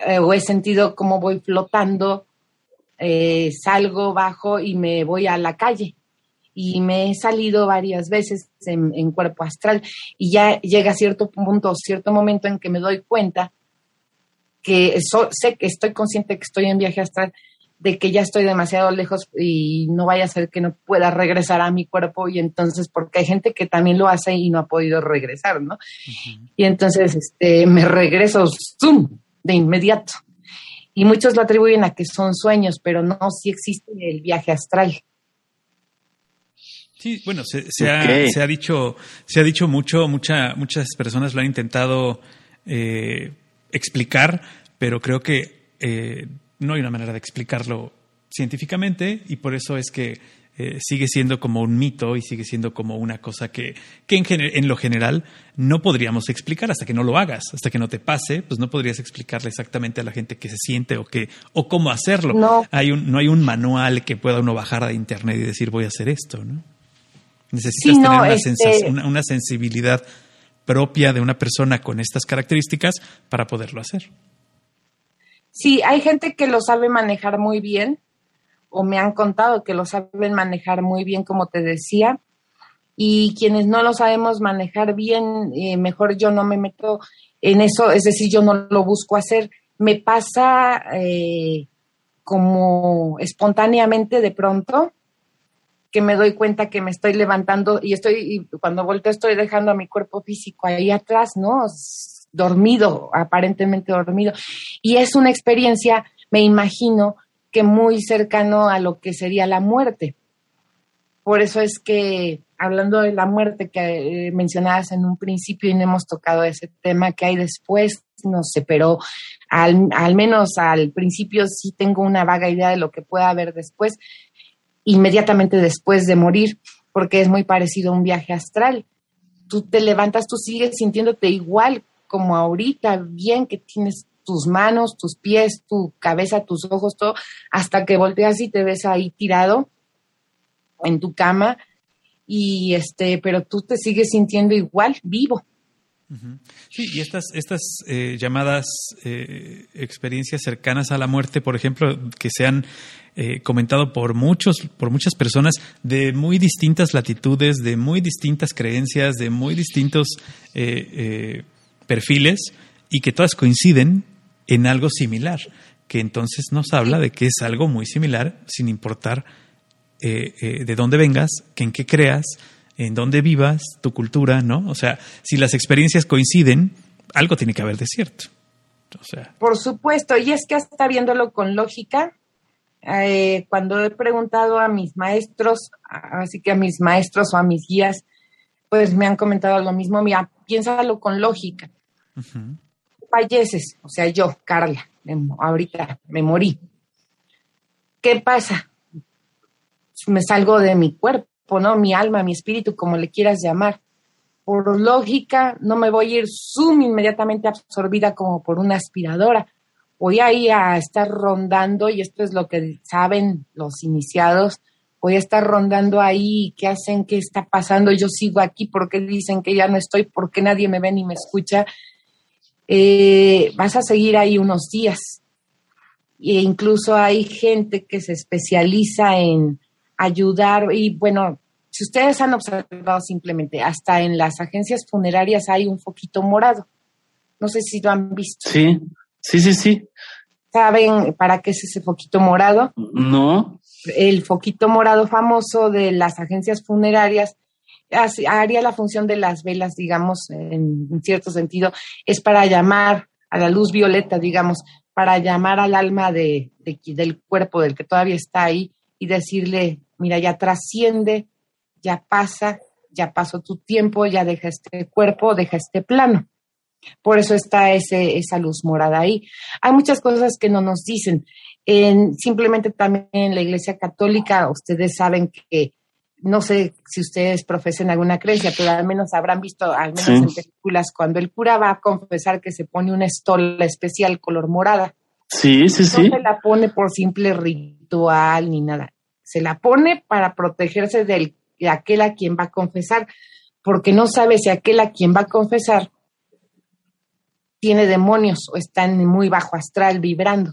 eh, o he sentido como voy flotando, eh, salgo bajo y me voy a la calle. Y me he salido varias veces en, cuerpo astral y ya llega cierto punto, cierto momento en que me doy cuenta que sé que estoy consciente que estoy en viaje astral, de que ya estoy demasiado lejos y no vaya a ser que no pueda regresar a mi cuerpo y entonces porque hay gente que también lo hace y no ha podido regresar, ¿no? Y entonces este me regreso zoom de inmediato. Y muchos lo atribuyen a que son sueños, pero no, sí existe el viaje astral. Sí, bueno, se, ha, dicho, se ha dicho mucho, mucha, muchas personas lo han intentado eh, explicar, pero creo que eh, no hay una manera de explicarlo científicamente y por eso es que eh, sigue siendo como un mito y sigue siendo como una cosa que, que en, en, lo general no podríamos explicar hasta que no lo hagas, hasta que no te pase, pues no podrías explicarle exactamente a la gente qué se siente o qué o cómo hacerlo. No. Hay un, no hay un manual que pueda uno bajar de internet y decir voy a hacer esto, ¿no? Necesitas Sí, no, tener una, este- sensa- una, una sensibilidad propia de una persona con estas características para poderlo hacer. Sí, hay gente que lo sabe manejar muy bien, o me han contado que lo saben manejar muy bien, como te decía, y quienes no lo sabemos manejar bien, eh, mejor yo no me meto en eso, es decir, yo no lo busco hacer. Me pasa eh, como espontáneamente de pronto que me doy cuenta que me estoy levantando y estoy, y cuando volteo estoy dejando a mi cuerpo físico ahí atrás, ¿no? Dormido, aparentemente dormido. Y es una experiencia, me imagino, que muy cercano a lo que sería la muerte. Por eso es que, hablando de la muerte que eh, mencionabas en un principio y no hemos tocado ese tema que hay después, no sé, pero al, al menos al principio sí tengo una vaga idea de lo que pueda haber después, inmediatamente después de morir, porque es muy parecido a un viaje astral. Tú te levantas, tú sigues sintiéndote igual como ahorita, bien que tienes tus manos, tus pies, tu cabeza, tus ojos, todo, hasta que volteas y te ves ahí tirado en tu cama y este, pero tú te sigues sintiendo igual, vivo. Sí, y estas, estas eh, llamadas eh, experiencias cercanas a la muerte, por ejemplo, que se han eh, comentado por muchos, por muchas personas de muy distintas latitudes, de muy distintas creencias, de muy distintos eh, eh, perfiles, y que todas coinciden en algo similar, que entonces nos habla de que es algo muy similar, sin importar eh, eh, de dónde vengas, que en qué creas, en dónde vivas, tu cultura, ¿no? O sea, si las experiencias coinciden, algo tiene que haber de cierto. O sea, Por supuesto, y es que hasta viéndolo con lógica, eh, cuando he preguntado a mis maestros, así que a mis maestros o a mis guías, pues me han comentado lo mismo, mira, piénsalo con lógica. Falleces, o sea, yo, Carla, me- ahorita me morí. ¿Qué pasa? Me salgo de mi cuerpo, ¿no? Mi alma, mi espíritu, como le quieras llamar. Por lógica, no me voy a ir zoom inmediatamente absorbida como por una aspiradora. Voy a ir a estar rondando, y esto es lo que saben los iniciados, voy a estar rondando ahí, ¿qué hacen? ¿Qué está pasando? Yo sigo aquí, ¿por qué dicen que ya no estoy? ¿Por qué nadie me ve ni me escucha? Eh, vas a seguir ahí unos días. E incluso hay gente que se especializa en ayudar y bueno, si ustedes han observado simplemente, hasta en las agencias funerarias hay un foquito morado. No sé si lo han visto. Sí, sí, sí, sí. ¿Saben para qué es ese foquito morado? No, el foquito morado famoso de las agencias funerarias haría la función de las velas, digamos, en, cierto sentido, es para llamar a la luz violeta, digamos, para llamar al alma de, del cuerpo del que todavía está ahí y decirle, mira, ya trasciende, ya pasa, ya pasó tu tiempo, ya deja este cuerpo, deja este plano. Por eso está ese, esa luz morada ahí. Hay muchas cosas que no nos dicen. En, simplemente también en la Iglesia Católica, ustedes saben que, no sé si ustedes profesen alguna creencia, pero al menos habrán visto, al menos Sí. en películas, cuando el cura va a confesar que se pone una estola especial color morada. sí, sí, sí. No se la pone por simple ritual ni nada. Se la pone para protegerse del, de aquel a quien va a confesar, porque no sabe si aquel a quien va a confesar tiene demonios o está en muy bajo astral vibrando.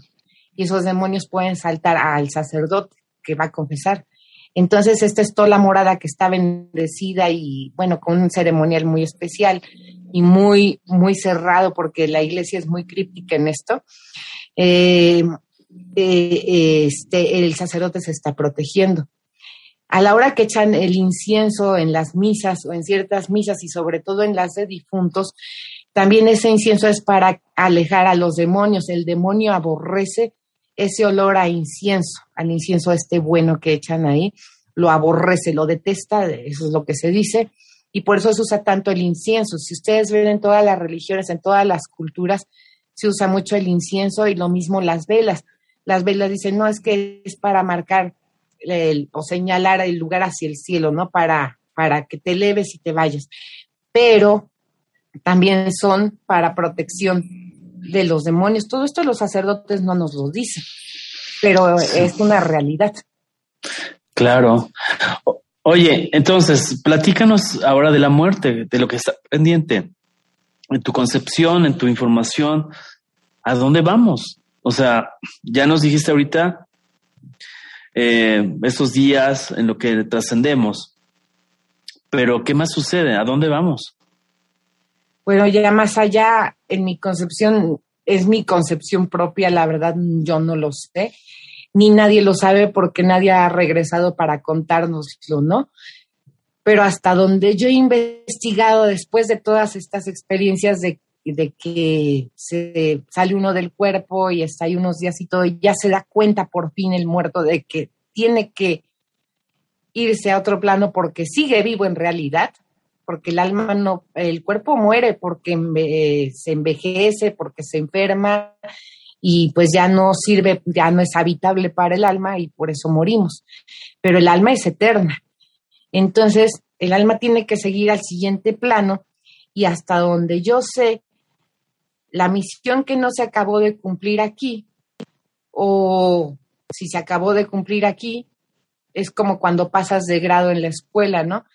Y esos demonios pueden saltar al sacerdote que va a confesar. Entonces, esta estola morada que está bendecida y, bueno, con un ceremonial muy especial y muy, muy cerrado, porque la iglesia es muy críptica en esto, eh, eh, este, el sacerdote se está protegiendo. A la hora que echan el incienso en las misas o en ciertas misas y sobre todo en las de difuntos, también ese incienso es para alejar a los demonios. El demonio aborrece ese olor a incienso, al incienso este bueno que echan ahí, lo aborrece, lo detesta, eso es lo que se dice, y por eso se usa tanto el incienso. Si ustedes ven en todas las religiones, en todas las culturas, se usa mucho el incienso y lo mismo las velas. Las velas dicen, no, es que es para marcar o señalar el lugar hacia el cielo, ¿no? Para, para que te eleves y te vayas. Pero también son para protección de los demonios. Todo esto los sacerdotes no nos lo dicen, pero es una realidad. Claro. Oye, entonces, platícanos ahora de la muerte, de lo que está pendiente, en tu concepción, en tu información, ¿a dónde vamos? O sea, ya nos dijiste ahorita eh, estos días en lo que trascendemos, pero ¿qué más sucede? ¿A dónde vamos? Bueno, ya más allá, en mi concepción, es mi concepción propia, la verdad yo no lo sé ni nadie lo sabe porque nadie ha regresado para contárnoslo, ¿no? Pero hasta donde yo he investigado después de todas estas experiencias de, que se sale uno del cuerpo y está ahí unos días y todo, ya se da cuenta por fin el muerto de que tiene que irse a otro plano porque sigue vivo en realidad, porque el alma no, el cuerpo muere porque se envejece, porque se enferma y pues ya no sirve, ya no es habitable para el alma y por eso morimos. Pero el alma es eterna. Entonces, el alma tiene que seguir al siguiente plano y hasta donde yo sé, la misión que no se acabó de cumplir aquí, o si se acabó de cumplir aquí, es como cuando pasas de grado en la escuela, ¿no?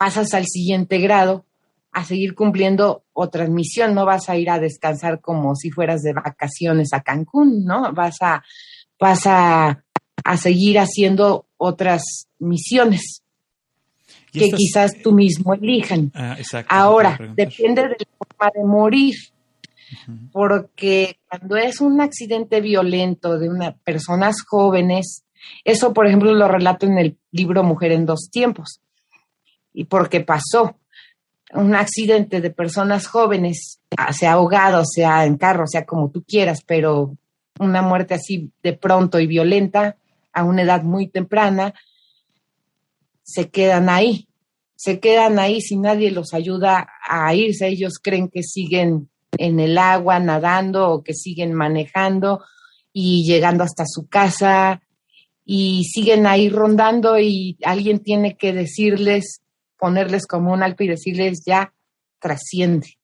Pasas al siguiente grado a seguir cumpliendo otra misión, no vas a ir a descansar como si fueras de vacaciones a Cancún, ¿no? Vas a, vas a, seguir haciendo otras misiones que quizás tú mismo elijan. Ah, Ahora, depende de la forma de morir, porque cuando es un accidente violento de una personas jóvenes, eso por ejemplo lo relato en el libro Mujer en dos tiempos, y porque pasó un accidente de personas jóvenes, sea ahogado, sea en carro, sea como tú quieras, pero una muerte así de pronto y violenta a una edad muy temprana, se quedan ahí, se quedan ahí. Si nadie los ayuda a irse, ellos creen que siguen en el agua nadando o que siguen manejando y llegando hasta su casa y siguen ahí rondando y alguien tiene que decirles ponerles como un alto y decirles ya trasciende,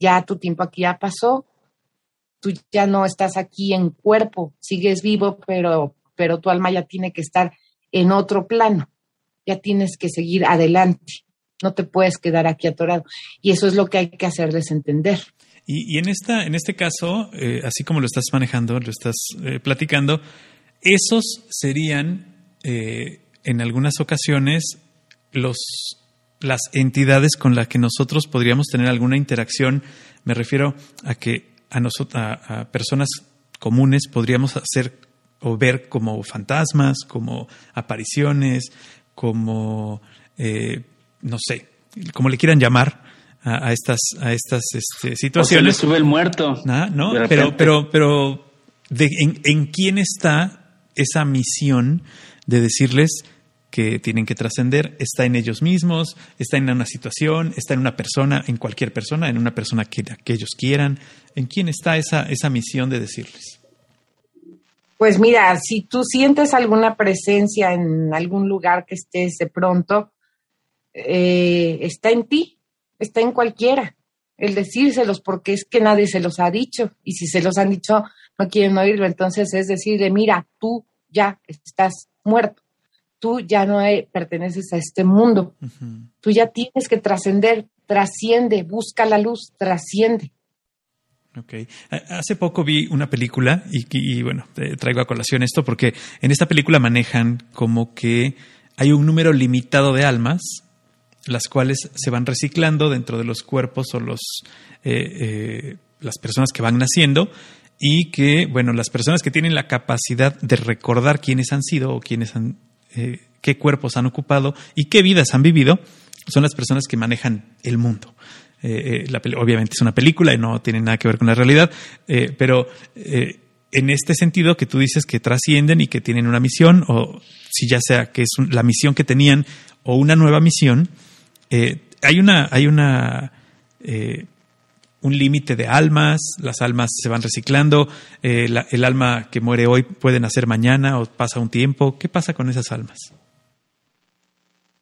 ya tu tiempo aquí ya pasó, tú ya no estás aquí en cuerpo, sigues vivo, pero, pero tu alma ya tiene que estar en otro plano, ya tienes que seguir adelante, no te puedes quedar aquí atorado. Y eso es lo que hay que hacerles entender. Y, en, esta, en este caso, eh, así como lo estás manejando, lo estás eh, platicando, esos serían eh, en algunas ocasiones los, las entidades con las que nosotros podríamos tener alguna interacción, me refiero a que a, nosotros, a, personas comunes podríamos hacer o ver como fantasmas, como apariciones, como, eh, no sé, como le quieran llamar a, estas, a estas este, situaciones. O se le sube el muerto. Ah, ¿no? Pero, pero, pero de, en, ¿en quién está esa misión de decirles que tienen que trascender está en ellos mismos, está en una situación, está en una persona, en cualquier persona, en una persona que, que ellos quieran. ¿En quién está esa, esa misión de decirles? Pues mira, si tú sientes alguna presencia en algún lugar que estés de pronto, eh, está en ti, está en cualquiera. El decírselos, porque es que nadie se los ha dicho. Y si se los han dicho, no quieren oírlo. Entonces es decirle, mira, tú ya estás muerto tú ya no perteneces a este mundo. Tú ya tienes que trascender, trasciende, busca la luz, trasciende. Ok. Hace poco vi una película y, bueno, traigo a colación esto porque en esta película manejan como que hay un número limitado de almas, las cuales se van reciclando dentro de los cuerpos o los, eh, eh, las personas que van naciendo y que, bueno, las personas que tienen la capacidad de recordar quiénes han sido o quiénes han eh, qué cuerpos han ocupado y qué vidas han vivido, son las personas que manejan el mundo. Eh, eh, obviamente es una película y no tiene nada que ver con la realidad, pero en este sentido que tú dices que trascienden y que tienen una misión, o si ya sea que es la misión que tenían o una nueva misión, hay una, hay una un límite de almas, las almas se van reciclando, eh, la- el alma que muere hoy puede nacer mañana o pasa un tiempo. ¿Qué pasa con esas almas?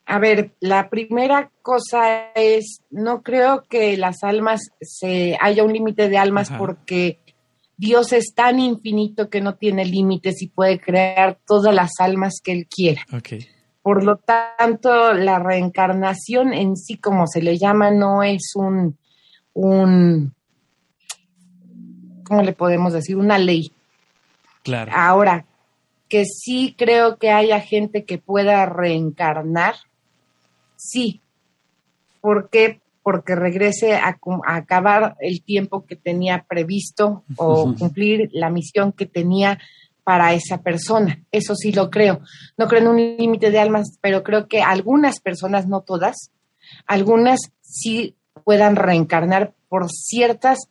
A ver, la primera cosa es, no creo que las almas se haya un límite de almas Ajá. porque Dios es tan infinito que no tiene límites y puede crear todas las almas que Él quiera. Por lo tanto, la reencarnación en sí, como se le llama, no es un, un, ¿cómo le podemos decir? Una ley. Claro. Ahora, que sí creo que haya gente que pueda reencarnar, sí. ¿Por qué? Porque regrese a, acabar el tiempo que tenía previsto o cumplir la misión que tenía para esa persona. Eso sí lo creo. No creo en un límite de almas, pero creo que algunas personas, no todas, algunas sí puedan reencarnar por ciertas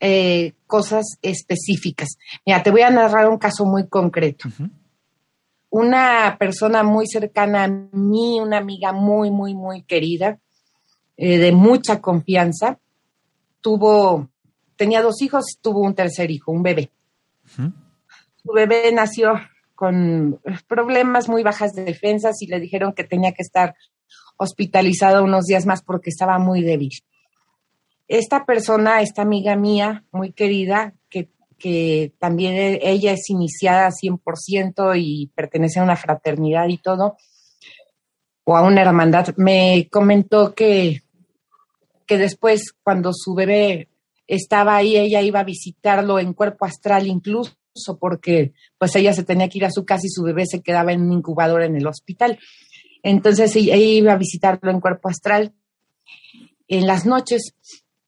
eh, cosas específicas. Mira, te voy a narrar un caso muy concreto. Una persona muy cercana a mí, una amiga muy, muy, muy querida, eh, de mucha confianza, tuvo, tenía dos hijos, tuvo un tercer hijo, un bebé. Su bebé nació con problemas muy bajas de defensas y le dijeron que tenía que estar hospitalizado unos días más porque estaba muy débil. Esta persona, esta amiga mía, muy querida, que, que también e- ella es iniciada 100% y pertenece a una fraternidad y todo, o a una hermandad, me comentó que, que después, cuando su bebé estaba ahí, ella iba a visitarlo en cuerpo astral incluso, porque pues ella se tenía que ir a su casa y su bebé se quedaba en un incubador en el hospital. Entonces ella iba a visitarlo en cuerpo astral en las noches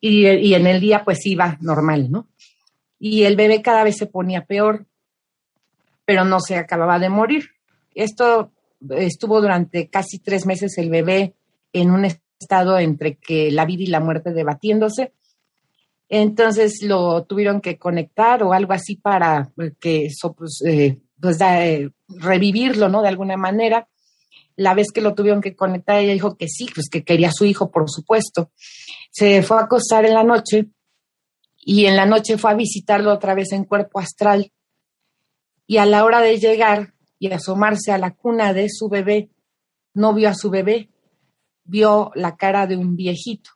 y, en el día pues iba normal, ¿no? Y el bebé cada vez se ponía peor, pero no se acababa de morir. Esto estuvo durante casi tres meses el bebé en un estado entre que la vida y la muerte debatiéndose. Entonces lo tuvieron que conectar o algo así para que pues, eh, pues, eh, revivirlo, ¿no? De alguna manera. La vez que lo tuvieron que conectar, ella dijo que sí, pues que quería a su hijo, por supuesto. Se fue a acostar en la noche y en la noche fue a visitarlo otra vez en cuerpo astral. Y a la hora de llegar y asomarse a la cuna de su bebé, no vio a su bebé, vio la cara de un viejito.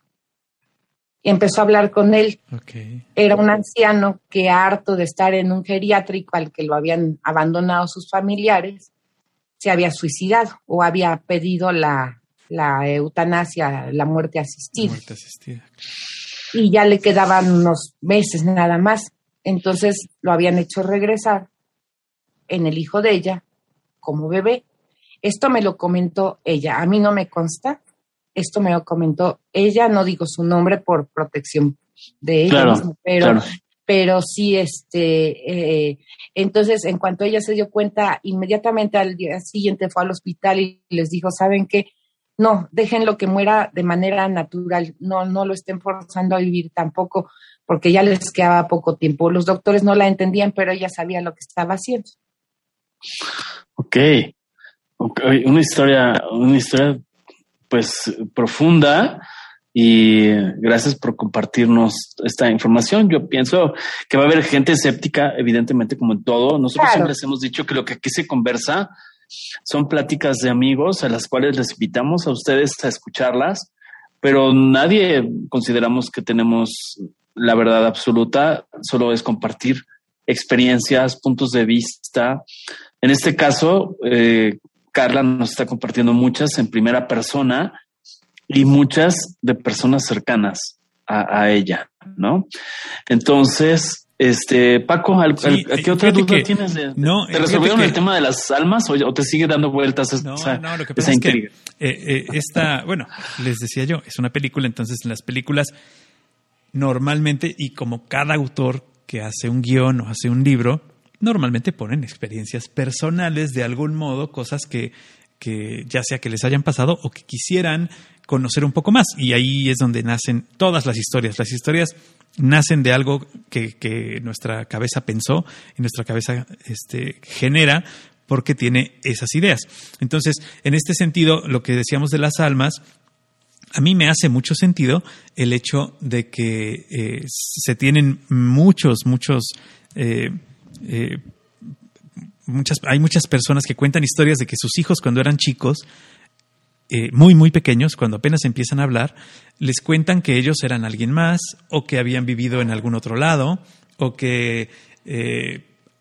Empezó a hablar con él. Era un anciano que harto de estar en un geriátrico al que lo habían abandonado sus familiares, se había suicidado o había pedido la, la eutanasia, la muerte asistida Muerte asistida. y ya le quedaban unos meses nada más. Entonces lo habían hecho regresar en el hijo de ella como bebé. Esto me lo comentó ella, a mí no me consta, esto me lo comentó ella, no digo su nombre por protección de ella Claro, misma, pero, claro. Pero sí, este, eh, entonces en cuanto ella se dio cuenta, inmediatamente al día siguiente fue al hospital y les dijo, ¿saben qué? No, déjenlo que muera de manera natural, no, no lo estén forzando a vivir tampoco, porque ya les quedaba poco tiempo. Los doctores no la entendían, pero ella sabía lo que estaba haciendo. Ok. Ok, Una historia, una historia pues profunda y gracias por compartirnos esta información. Yo pienso que va a haber gente escéptica, evidentemente, como en todo. Nosotros Claro. siempre les hemos dicho que lo que aquí se conversa son pláticas de amigos a las cuales les invitamos a ustedes a escucharlas, pero nadie consideramos que tenemos la verdad absoluta, solo es compartir experiencias, puntos de vista. En este caso, eh, Carla nos está compartiendo muchas en primera persona y muchas de personas cercanas a, a ella, ¿no? Entonces, este, Paco, ¿al- Sí, al- ¿a qué otra duda que- tienes? de- no, ¿Te resolvieron que- el tema de las almas o, o te sigue dando vueltas esa, No, no, lo que pasa es que eh, eh, esta, bueno, les decía yo, es una película, entonces en las películas normalmente, y como cada autor que hace un guion o hace un libro, normalmente ponen experiencias personales de algún modo, cosas que, que ya sea que les hayan pasado o que quisieran conocer un poco más. Y ahí es donde nacen todas las historias. Las historias nacen de algo que, que nuestra cabeza pensó y nuestra cabeza este, genera porque tiene esas ideas. Entonces, en este sentido, lo que decíamos de las almas, a mí me hace mucho sentido el hecho de que eh, se tienen muchos, muchos, eh, eh, muchas, hay muchas personas que cuentan historias de que sus hijos cuando eran chicos, muy, muy pequeños, cuando apenas empiezan a hablar, les cuentan que ellos eran alguien más o que habían vivido en algún otro lado o que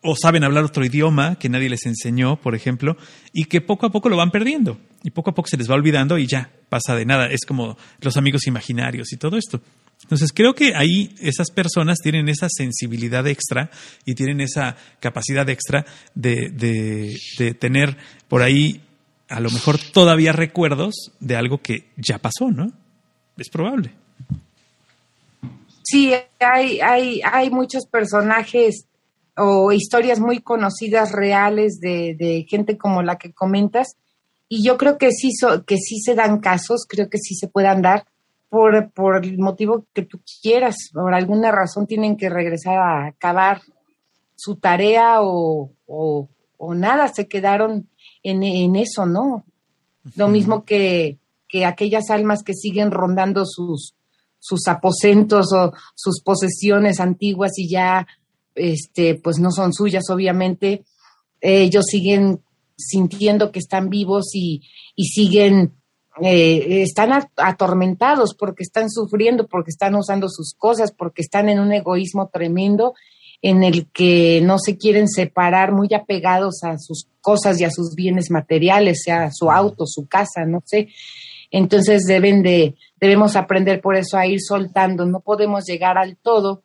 o saben hablar otro idioma que nadie les enseñó, por ejemplo, y que poco a poco lo van perdiendo y poco a poco se les va olvidando y ya pasa de nada. Es como los amigos imaginarios y todo esto. Entonces creo que ahí esas personas tienen esa sensibilidad extra y tienen esa capacidad extra de, de, tener por ahí a lo mejor todavía recuerdos de algo que ya pasó, ¿no? Es probable. Sí, hay, hay, hay muchos personajes o historias muy conocidas, reales, de, de gente como la que comentas. Y yo creo que sí, que sí se dan casos, creo que sí se puedan dar por, por el motivo que tú quieras. Por alguna razón tienen que regresar a acabar su tarea o, o, nada, se quedaron en, en eso, ¿no? Lo mismo que, que aquellas almas que siguen rondando sus, sus aposentos o sus posesiones antiguas y ya este, pues no son suyas, obviamente. ellos siguen sintiendo que están vivos y, siguen, eh, están atormentados porque están sufriendo, porque están usando sus cosas, porque están en un egoísmo tremendo en el que no se quieren separar, muy apegados a sus cosas y a sus bienes materiales, sea su auto, su casa, no sé. Entonces deben de, debemos aprender por eso a ir soltando. No podemos llegar al todo,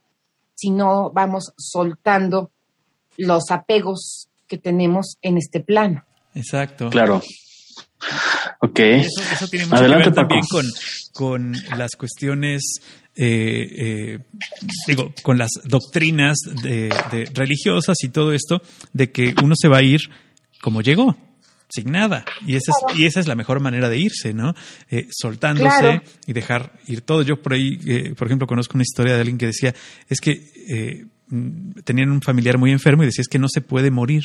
si no vamos soltando los apegos que tenemos en este plano. Exacto. Claro. Ok. Eso, tiene mucho que ver también con, las cuestiones, eh, eh, digo, con las doctrinas de, religiosas y todo esto, de que uno se va a ir como llegó, sin nada. Y esa es, y esa es la mejor manera de irse, ¿no? Eh, soltándose y dejar ir todo. Yo por ahí, eh, por ejemplo, conozco una historia de alguien que decía, es que eh, mm, tenían un familiar muy enfermo y decía, es que no se puede morir.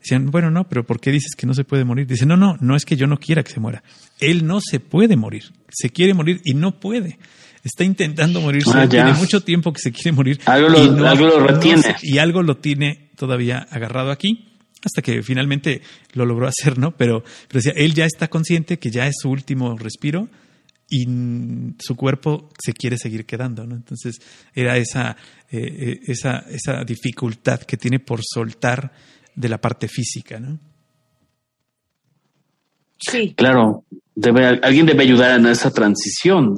Decían, bueno, no, pero ¿por qué dices que no se puede morir? Dice, no, no, no es que yo no quiera que se muera. Él no se puede morir. Se quiere morir y no puede está intentando morirse, ah, tiene mucho tiempo que se quiere morir. Algo lo, algo lo retiene. y algo lo tiene todavía agarrado aquí hasta que finalmente lo logró hacer, ¿no? Pero, pero decía, él ya está consciente que ya es su último respiro y su cuerpo se quiere seguir quedando, ¿no? Entonces era esa, eh, eh, esa, esa dificultad que tiene por soltar de la parte física, ¿no? Sí. Claro, debe, alguien debe ayudar en esa transición.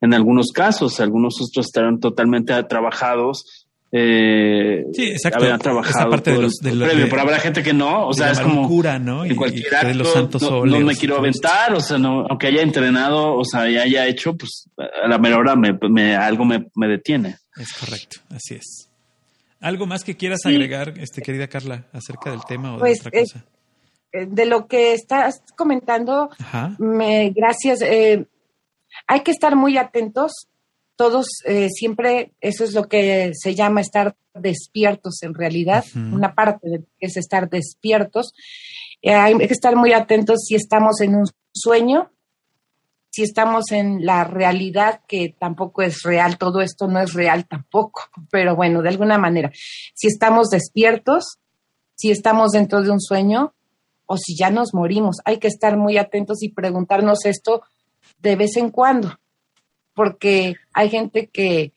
En algunos casos, algunos otros estarán totalmente trabajados eh, sí, exacto. trabajado parte de los, pero habrá gente que no, o sea, es como cura, ¿no? Y, cualquier acto, los santos no, no, me quiero aventar, o sea, no, aunque haya entrenado, o sea, ya haya hecho, pues a la menor hora me, algo me, detiene. Es correcto, así es. ¿Algo más que quieras agregar, este, querida Carla, acerca del tema o de pues, otra cosa? Eh, de lo que estás comentando, me, gracias. Eh, hay que estar muy atentos todos eh, siempre, eso es lo que se llama estar despiertos en realidad, una parte de, es estar despiertos. Eh, hay que estar muy atentos si estamos en un sueño, si estamos en la realidad, que tampoco es real, todo esto no es real tampoco, pero bueno, de alguna manera, si estamos despiertos, si estamos dentro de un sueño o si ya nos morimos, hay que estar muy atentos y preguntarnos esto de vez en cuando porque hay gente que,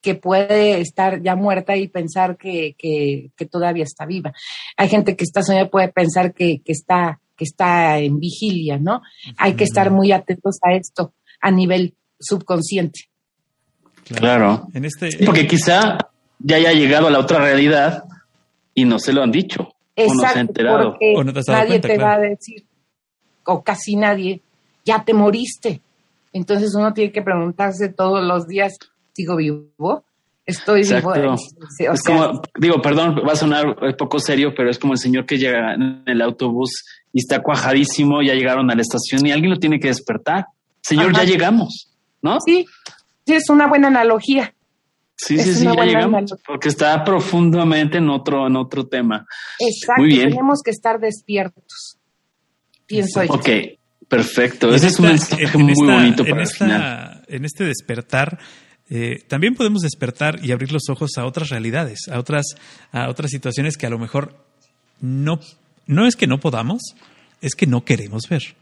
que puede estar ya muerta y pensar que, que, todavía está viva. Hay gente que está soñando y puede pensar que, que, está, que está en vigilia, ¿no? Hay que estar muy atentos a esto a nivel subconsciente. Claro. En este... porque quizá ya haya llegado a la otra realidad y no se lo han dicho. O no se ha enterado. nadie te va a decir, o casi nadie, ya te moriste. Entonces uno tiene que preguntarse todos los días, ¿sigo vivo? Estoy vivo. es como, digo, perdón, va a sonar un poco serio, pero es como el señor que llega en el autobús y está cuajadísimo, ya llegaron a la estación y alguien lo tiene que despertar. Señor, ya llegamos, ¿no? Sí, sí, es una buena analogía. Sí, sí, sí, ya llegamos, porque está profundamente en otro, en otro tema. Exacto, Muy bien. tenemos que estar despiertos. Pienso yo. Ok, Perfecto. Ese es un mensaje muy bonito para final. En este despertar, eh, también podemos despertar y abrir los ojos a otras realidades, a otras, a otras situaciones que a lo mejor no, no es que no podamos, es que no queremos ver.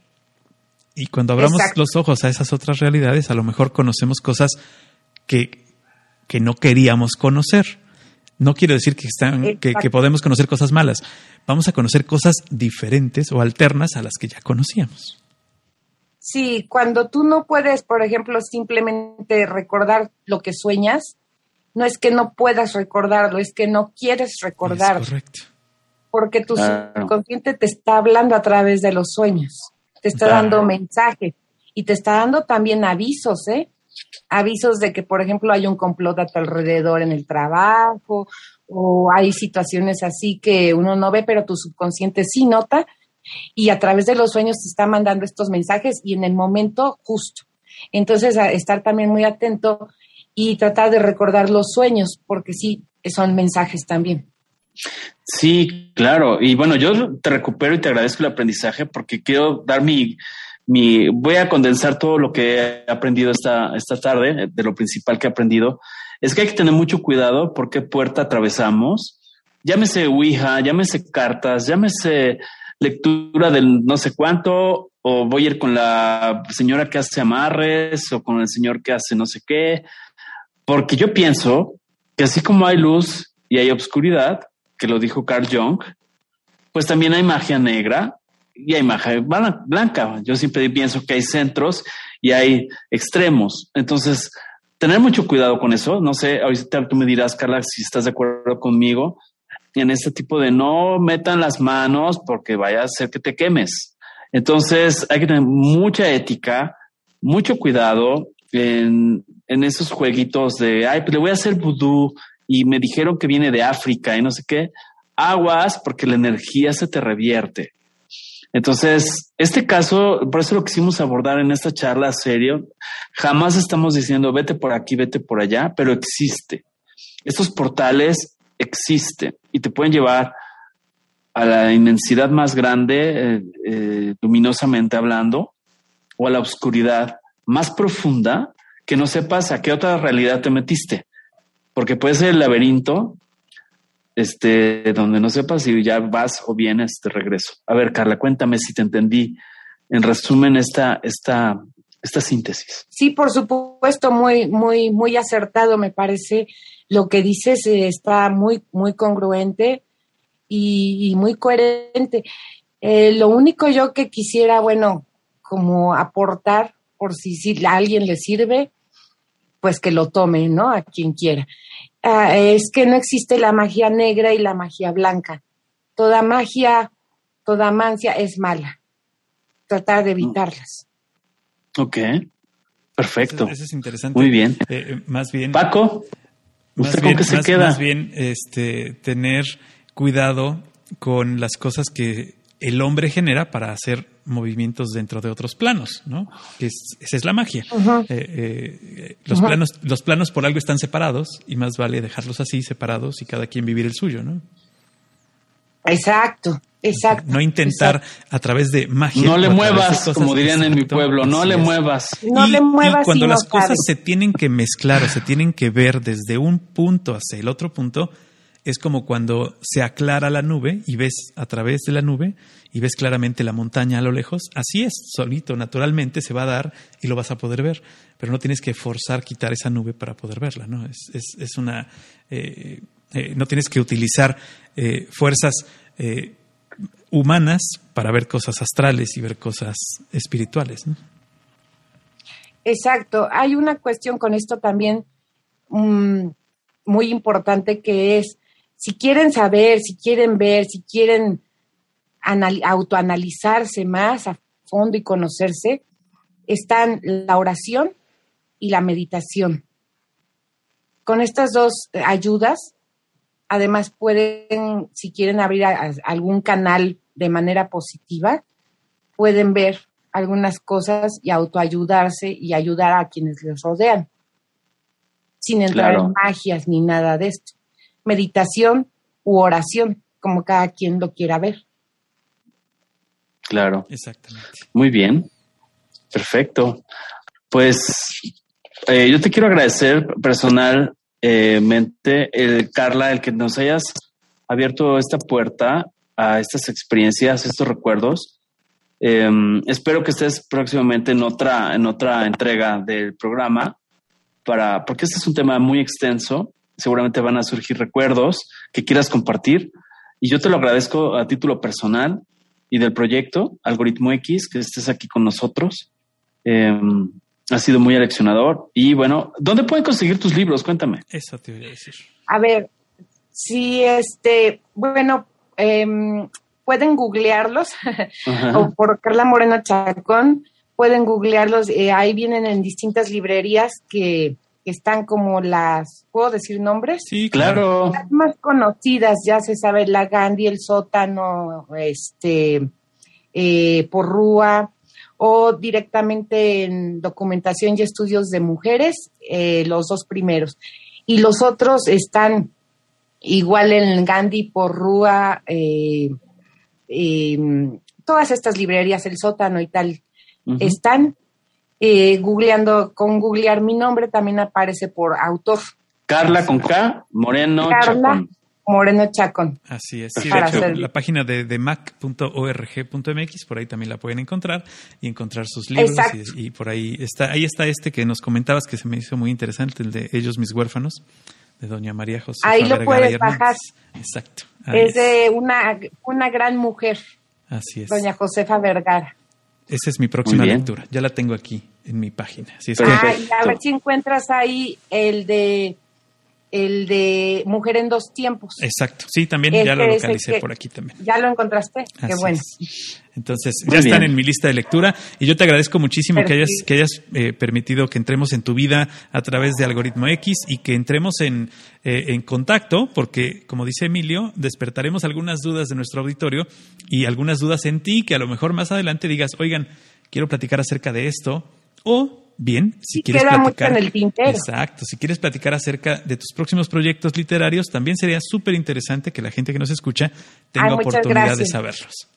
Y cuando abramos los ojos a esas otras realidades, a lo mejor conocemos cosas que, que no queríamos conocer. No quiero decir que, están, que, que, podemos conocer cosas malas. Vamos a conocer cosas diferentes o alternas a las que ya conocíamos. Sí, cuando tú no puedes, por ejemplo, simplemente recordar lo que sueñas, no es que no puedas recordarlo, es que no quieres recordarlo. correcto. Porque tu subconsciente te está hablando a través de los sueños, te está dando mensajes y te está dando también avisos, ¿eh? Avisos de que, por ejemplo, hay un complot a tu alrededor en el trabajo o hay situaciones así que uno no ve, pero tu subconsciente sí nota y a través de los sueños te está mandando estos mensajes y en el momento justo. Entonces, a estar también muy atento y tratar de recordar los sueños, porque sí, son mensajes también. Sí, claro. Y bueno, yo te recupero y te agradezco el aprendizaje porque quiero dar mi, mi, voy a condensar todo lo que he aprendido esta, esta tarde, de lo principal que he aprendido. Es que hay que tener mucho cuidado por qué puerta atravesamos. Llámese Ouija, llámese cartas, llámese lectura del no sé cuánto, o voy a ir con la señora que hace amarres, o con el señor que hace no sé qué, porque yo pienso que así como hay luz y hay obscuridad, que lo dijo Carl Jung, pues también hay magia negra y hay magia blanca. Yo siempre pienso que hay centros y hay extremos. Entonces, tener mucho cuidado con eso. No sé, ahorita tú me dirás, Carla, si estás de acuerdo conmigo, en este tipo de no metan las manos porque vaya a ser que te quemes. Entonces hay que tener mucha ética, mucho cuidado en, en esos jueguitos de, ay, pues le voy a hacer vudú y me dijeron que viene de África y no sé qué. Aguas porque la energía se te revierte. Entonces, este caso, por eso lo quisimos abordar en esta charla serio. Jamás estamos diciendo vete por aquí, vete por allá, pero existe. Estos portales existen y te pueden llevar a la inmensidad más grande, eh, eh, luminosamente hablando, o a la oscuridad más profunda que no sepas a qué otra realidad te metiste. Porque puede ser el laberinto, este, donde no sepas si ya vas o vienes de regreso. A ver, Carla, cuéntame si te entendí. En resumen, esta, esta, esta síntesis. Sí, por supuesto, muy, muy, muy acertado, me parece lo que dices eh, está muy, muy congruente y, muy coherente. Eh, lo único yo que quisiera, bueno, como aportar, por si, si a alguien le sirve, pues que lo tome, ¿no? A quien quiera. Ah, es que no existe la magia negra y la magia blanca. Toda magia, toda mancia es mala. Tratar de evitarlas. Ok, perfecto. Eso, es interesante. Muy bien. Eh, más bien. Paco. ¿Usted con qué se queda? Más bien este, tener cuidado con las cosas que el hombre genera para hacer movimientos dentro de otros planos, ¿no? esa es la magia. Eh, eh, los, planos, los planos por algo están separados y más vale dejarlos así separados y cada quien vivir el suyo, ¿no? Exacto. Exacto. No intentar a través de magia. No le muevas, como dirían en mi pueblo, no le muevas. No le muevas. Y cuando las cosas se tienen que mezclar o se tienen que ver desde un punto hacia el otro punto, es como cuando se aclara la nube y ves a través de la nube y ves claramente la montaña a lo lejos. Así es, solito, naturalmente se va a dar y lo vas a poder ver, pero no tienes que forzar quitar esa nube para poder verla, ¿no? Es, es, es una. Eh, eh, no tienes que utilizar eh, fuerzas humanas para ver cosas astrales y ver cosas espirituales. Exacto. Hay una cuestión con esto también mm, muy importante que es, si quieren saber, si quieren ver, si quieren autoanalizarse más a fondo y conocerse, están la oración y la meditación. Con estas dos ayudas Además, pueden, si quieren abrir algún canal de manera positiva, pueden ver algunas cosas y autoayudarse y ayudar a quienes les rodean, sin entrar en magias ni nada de esto. Meditación u oración, como cada quien lo quiera ver. Claro. Exactamente. Muy bien. Perfecto. Pues eh, yo te quiero agradecer personalmente, el, Carla, el que nos hayas abierto esta puerta a estas experiencias, estos recuerdos. Em, espero que estés próximamente en otra, en otra entrega del programa, para, porque este es un tema muy extenso. Seguramente van a surgir recuerdos que quieras compartir. Y yo te lo agradezco a título personal y del proyecto Algoritmo X, que estés aquí con nosotros. Em, ha sido muy aleccionador. Y bueno, ¿dónde pueden conseguir tus libros? Cuéntame. Eso te voy a decir. A ver, si este, bueno, em, pueden googlearlos (laughs) o por Carla Moreno Chacón, pueden googlearlos. Eh, ahí vienen en distintas librerías que, están como las, ¿puedo decir nombres? Sí, claro. Las más conocidas, ya se sabe, la Gandhi, el sótano, este, eh, Porrúa, o directamente en documentación y estudios de mujeres, eh, los dos primeros. Y los otros están igual en Gandhi, Porrúa, eh, em, todas estas librerías, el sótano y tal, están eh, googleando, con googlear mi nombre también aparece por autor. Carla con K, Moreno Carla, Moreno Chacón. Así es. la página de, de mac.org.mx, por ahí también la pueden encontrar y encontrar sus libros. Y, por ahí está, ahí está este que nos comentabas que se me hizo muy interesante, el de Ellos mis huérfanos, de doña María José. Ahí lo puedes bajar. Exacto. Es de una, una gran mujer. Así es. Doña Josefa Vergara. Esa es mi próxima lectura. Ya la tengo aquí en mi página. Así es ah, a ver si encuentras ahí el de el de Mujer en dos tiempos. Exacto, sí, también ya lo localicé por aquí también. ¿Ya lo encontraste? Qué bueno. Entonces, ya están en mi lista de lectura y yo te agradezco muchísimo que hayas, que hayas eh, permitido que entremos en tu vida a través de Algoritmo X y que entremos en, eh, en contacto, porque, como dice Emilio, despertaremos algunas dudas de nuestro auditorio y algunas dudas en ti que a lo mejor más adelante digas, oigan, quiero platicar acerca de esto o Bien, si quieres platicar. Exacto, si quieres platicar acerca de tus próximos proyectos literarios, también sería súper interesante que la gente que nos escucha tenga oportunidad de saberlos.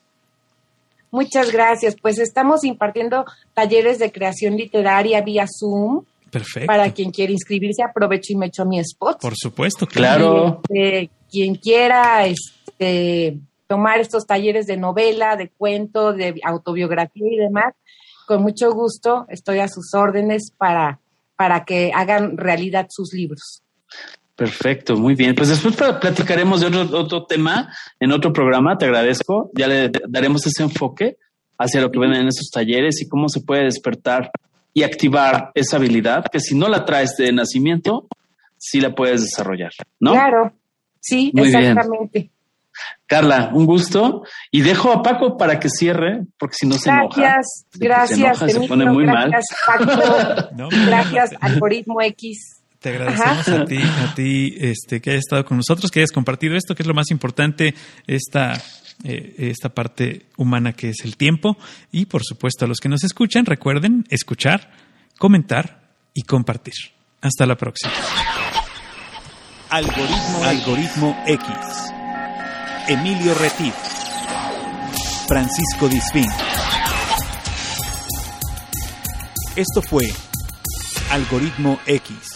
Muchas gracias. Pues estamos impartiendo talleres de creación literaria vía Zoom. Perfecto. Para quien quiera inscribirse, aprovecho y me echo mi spot. Por supuesto, claro. Este, quien quiera este, tomar estos talleres de novela, de cuento, de autobiografía y demás, con mucho gusto estoy a sus órdenes para, para que hagan realidad sus libros. Perfecto, muy bien. Pues después platicaremos de otro, otro tema en otro programa. Te agradezco. Ya le daremos ese enfoque hacia lo que ven en esos talleres y cómo se puede despertar y activar esa habilidad que si no la traes de nacimiento, sí la puedes desarrollar, ¿no? Claro, sí, exactamente. Carla, un gusto. Y dejo a Paco para que cierre, porque si no se enoja. Gracias, gracias. Se, pone muy gracias, mal. Paco. (laughs) gracias, Algoritmo X. Te agradecemos a ti, a ti este, que hayas estado con nosotros, que hayas compartido esto, que es lo más importante, esta, eh, esta parte humana que es el tiempo. Y por supuesto, a los que nos escuchan, recuerden escuchar, comentar y compartir. Hasta la próxima. Algoritmo, Algoritmo X. Emilio Retif, Francisco Disfín. Esto fue Algoritmo X.